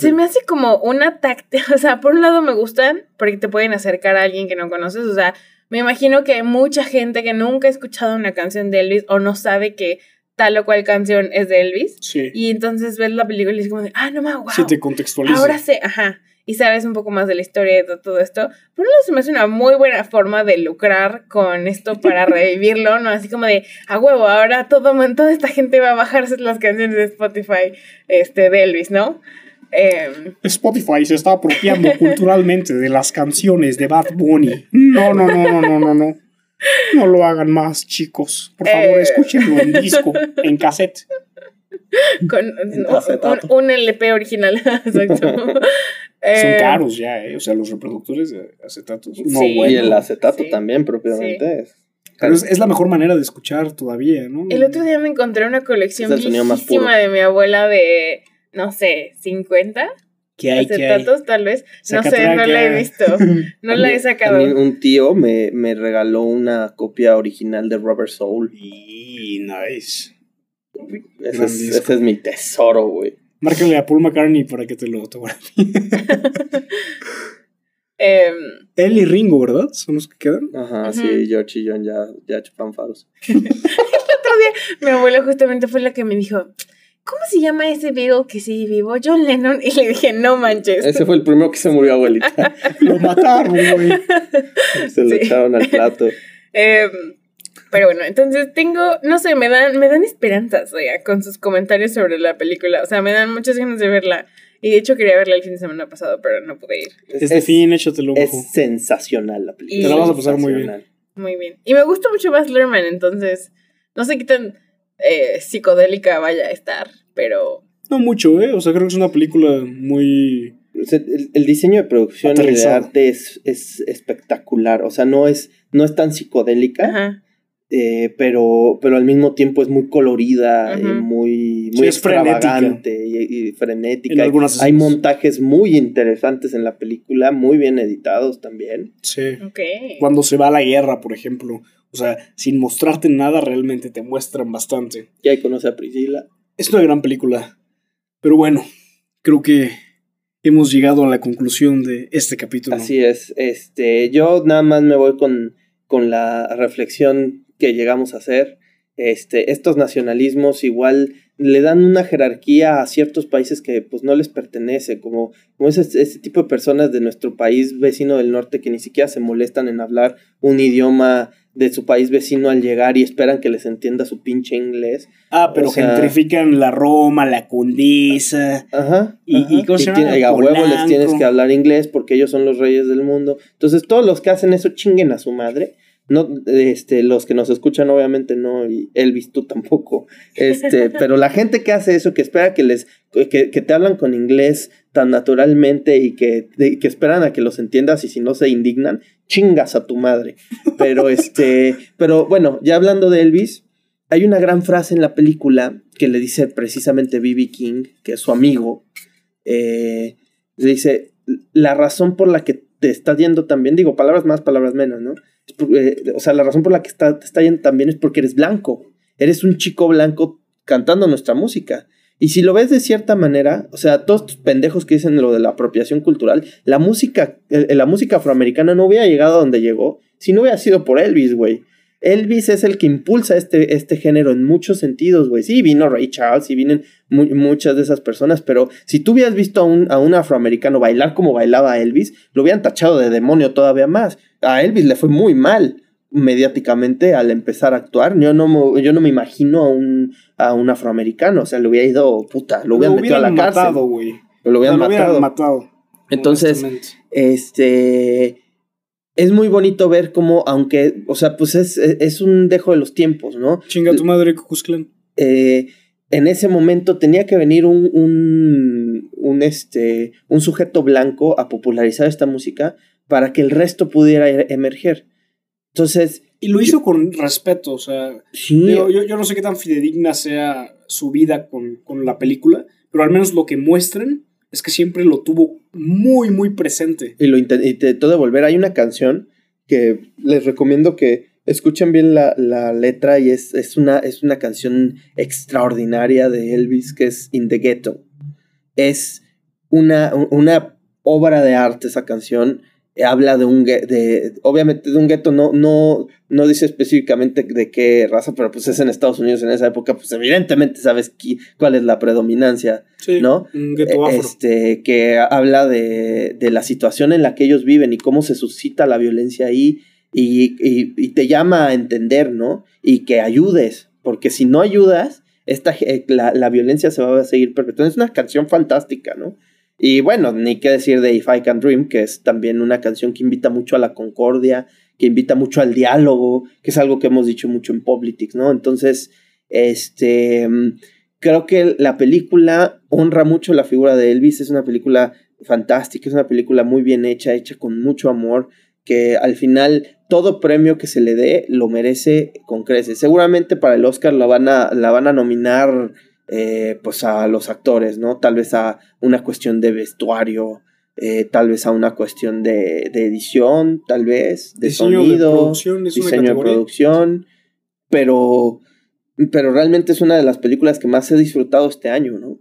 Se me hace como una táctica, o sea, por un lado me gustan porque te pueden acercar a alguien que no conoces, o sea, me imagino que hay mucha gente que nunca ha escuchado una canción de Elvis o no sabe que tal o cual canción es de Elvis. Sí. Y entonces ves la película y es como de, ah, no me wow. Sí, te contextualiza. Ahora sé, ajá. Y sabes un poco más de la historia de todo, esto. Por un lado se me hace una muy buena forma de lucrar con esto para revivirlo, ¿no? Así como de, a huevo, ahora todo, toda esta gente va a bajarse las canciones de Spotify este, de Elvis, ¿no? Em, Spotify se está apropiando culturalmente de las canciones de Bad Bunny. No, no, no, no, no, no, no. No lo hagan más, chicos. Por favor, eh. escúchenlo en disco, en cassette. Con un, LP original. Exacto. Son eh, caros ya, ¿eh? O sea, los reproductores de acetatos. No, sí, y el acetato también, propiamente. Pero es, la mejor manera de escuchar todavía, ¿no? El otro día me encontré una colección viejísima de mi abuela de, no sé, 50 ¿Qué hay, acetatos, tal vez. no sé, no la he visto. No la he sacado. un tío me, me, regaló una copia original de Robert Soul. Y nice. Ese es, ese es, mi tesoro, güey. Márcale a Paul McCartney para que te lo autografíe. eh, Él y Ringo, ¿verdad? Son los que quedan. Ajá, sí, George y John ya, ya chupan faros. El otro día, mi abuela justamente fue la que me dijo ¿Cómo se llama ese Beatle que sigue vivo? John Lennon. Y le dije, no manches. Ese fue el primero que se murió, abuelita. lo mataron, güey. Se lo echaron al plato. Em, pero bueno, entonces tengo, no sé, me dan, me dan esperanzas, oiga, con sus comentarios sobre la película. O sea, me dan muchas ganas de verla. Y de hecho quería verla el fin de semana pasado, pero no pude ir. Este fin, échatelo Es sensacional la película. Te la vas a pasar muy bien. Muy bien. Y me gusta mucho Baz Luhrmann, entonces no sé qué tan eh, psicodélica vaya a estar, pero... No mucho, ¿eh? O sea, creo que es una película muy... el, diseño de producción y de arte es, es, espectacular, o sea, no es, no es tan psicodélica. Eh, pero, pero al mismo tiempo es muy colorida, y muy, muy extravagante y, frenética. Hay montajes muy interesantes en la película, muy bien editados también. Sí. Cuando se va a la guerra, por ejemplo. O sea, sin mostrarte nada, realmente te muestran bastante. Y ahí conoce a Priscila. Es una gran película. Pero bueno, creo que hemos llegado a la conclusión de este capítulo. Así es. Este, yo nada más me voy con, con la reflexión que llegamos a hacer. Este, estos nacionalismos igual le dan una jerarquía a ciertos países que pues no les pertenece, como, como ese, ese, tipo de personas de nuestro país vecino del norte que ni siquiera se molestan en hablar un idioma de su país vecino al llegar y esperan que les entienda su pinche inglés. Ah, pero gentrifican la Roma, la Condesa. Ajá. Y, y, a huevo les tienes que hablar inglés porque ellos son los reyes del mundo. Entonces, todos los que hacen eso chinguen a su madre. No, este, los que nos escuchan, obviamente no, y Elvis, tú tampoco. Este, pero la gente que hace eso, que espera que les, que, que te hablan con inglés tan naturalmente y que, que esperan a que los entiendas y si no se indignan, chingas a tu madre. Pero este, pero bueno, ya hablando de Elvis, hay una gran frase en la película que le dice precisamente B.B. King, que es su amigo, eh, le dice, la razón por la que te está yendo también, digo, palabras más, palabras menos, ¿no? Eh, o sea, la razón por la que está, te está yendo también es porque eres blanco, eres un chico blanco cantando nuestra música. Y si lo ves de cierta manera, o sea, todos estos pendejos que dicen lo de la apropiación cultural, la música, la música afroamericana no hubiera llegado a donde llegó si no hubiera sido por Elvis, güey. Elvis es el que impulsa este, este género en muchos sentidos, güey. Sí, vino Ray Charles y vienen muchas de esas personas, pero si tú hubieras visto a un, a un afroamericano bailar como bailaba Elvis, lo hubieran tachado de demonio todavía más. A Elvis le fue muy mal mediáticamente al empezar a actuar. Yo no me, yo no me imagino a un, a un afroamericano. O sea, le hubiera ido, puta, lo hubieran, metido a la cárcel. Matado, güey. Lo hubieran matado. matado. Entonces, este. Es muy bonito ver cómo, aunque, o sea, pues es, es un dejo de los tiempos, ¿no? Chinga tu madre, Cucuzclan. Eh, en ese momento tenía que venir un, un, un, este, un sujeto blanco a popularizar esta música para que el resto pudiera emerger. Entonces. Y lo hizo con respeto, o sea. Yo, yo, no sé qué tan fidedigna sea su vida con, con, la película, pero al menos lo que muestran es que siempre lo tuvo muy, muy presente. Y lo intentó devolver. Hay una canción que les recomiendo que escuchen bien la, la letra y es, es, una, es una canción extraordinaria de Elvis que es In the Ghetto. Es una, una obra de arte esa canción habla de un de obviamente de un gueto no no no dice específicamente de qué raza pero pues es en Estados Unidos en esa época pues evidentemente sabes cuál es la predominancia no un gueto afro. este que habla de, de la situación en la que ellos viven y cómo se suscita la violencia ahí y, y, te llama a entender no y que ayudes porque si no ayudas esta la, la violencia se va a seguir perpetuando. Es una canción fantástica no y bueno, ni qué decir de If I Can Dream, que es también una canción que invita mucho a la concordia, que invita mucho al diálogo, que es algo que hemos dicho mucho en Politics, ¿no? Entonces, este, creo que la película honra mucho la figura de Elvis, es una película fantástica, es una película muy bien hecha, hecha con mucho amor, que al final todo premio que se le dé lo merece con creces. Seguramente para el Oscar la van a, la van a nominar eh, pues a los actores, ¿no? Tal vez a una cuestión de vestuario, eh, tal vez a una cuestión de, edición, tal vez, de sonido, diseño de producción, pero, pero realmente es una de las películas que más he disfrutado este año, ¿no?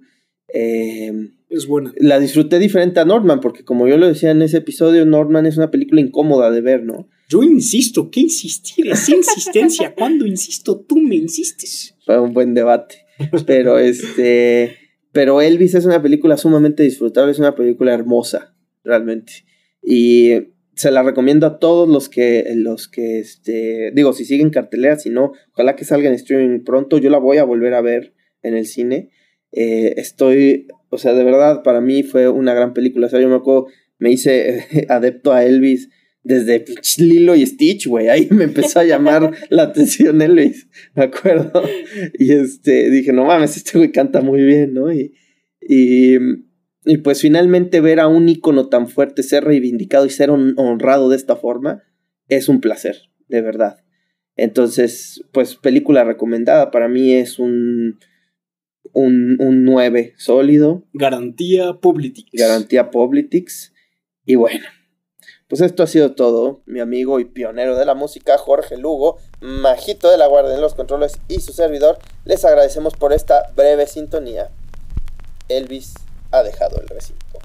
Eh, es buena. La disfruté diferente a Norman, porque como yo lo decía en ese episodio, Norman es una película incómoda de ver, ¿no? Yo insisto, ¿qué insistir? Es insistencia. Cuando insisto, tú me insistes. Fue un buen debate. Pero este. Pero Elvis es una película sumamente disfrutable, es una película hermosa, realmente. Y se la recomiendo a todos los que, los que, este, digo, si siguen cartelera, si no, ojalá que salga en streaming pronto, yo la voy a volver a ver en el cine. Eh, estoy, o sea, de verdad, para mí fue una gran película. O sea, yo me acuerdo, me hice adepto a Elvis desde Lilo y Stitch, güey. Ahí me empezó a llamar la atención Elvis, me acuerdo. Y este, dije, no mames, este güey canta muy bien, ¿no? Y, y, y pues finalmente ver a un ícono tan fuerte ser reivindicado y ser honrado de esta forma es un placer, de verdad. Entonces, pues película recomendada para mí es un un, un 9 sólido. Garantía Publitix. Garantía Publitix. Y bueno, pues esto ha sido todo, mi amigo y pionero de la música, Jorge Lugo, majito de la guardia en los controles y su servidor, les agradecemos por esta breve sintonía. Elvis ha dejado el recinto.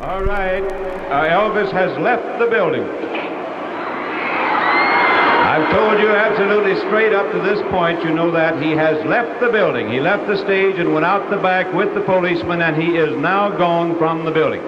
All right. Uh, Elvis has left the building. I've told you absolutely straight up to this point, you know that he has left the building. He left the stage and went out the back with the policeman, and he is now gone from the building.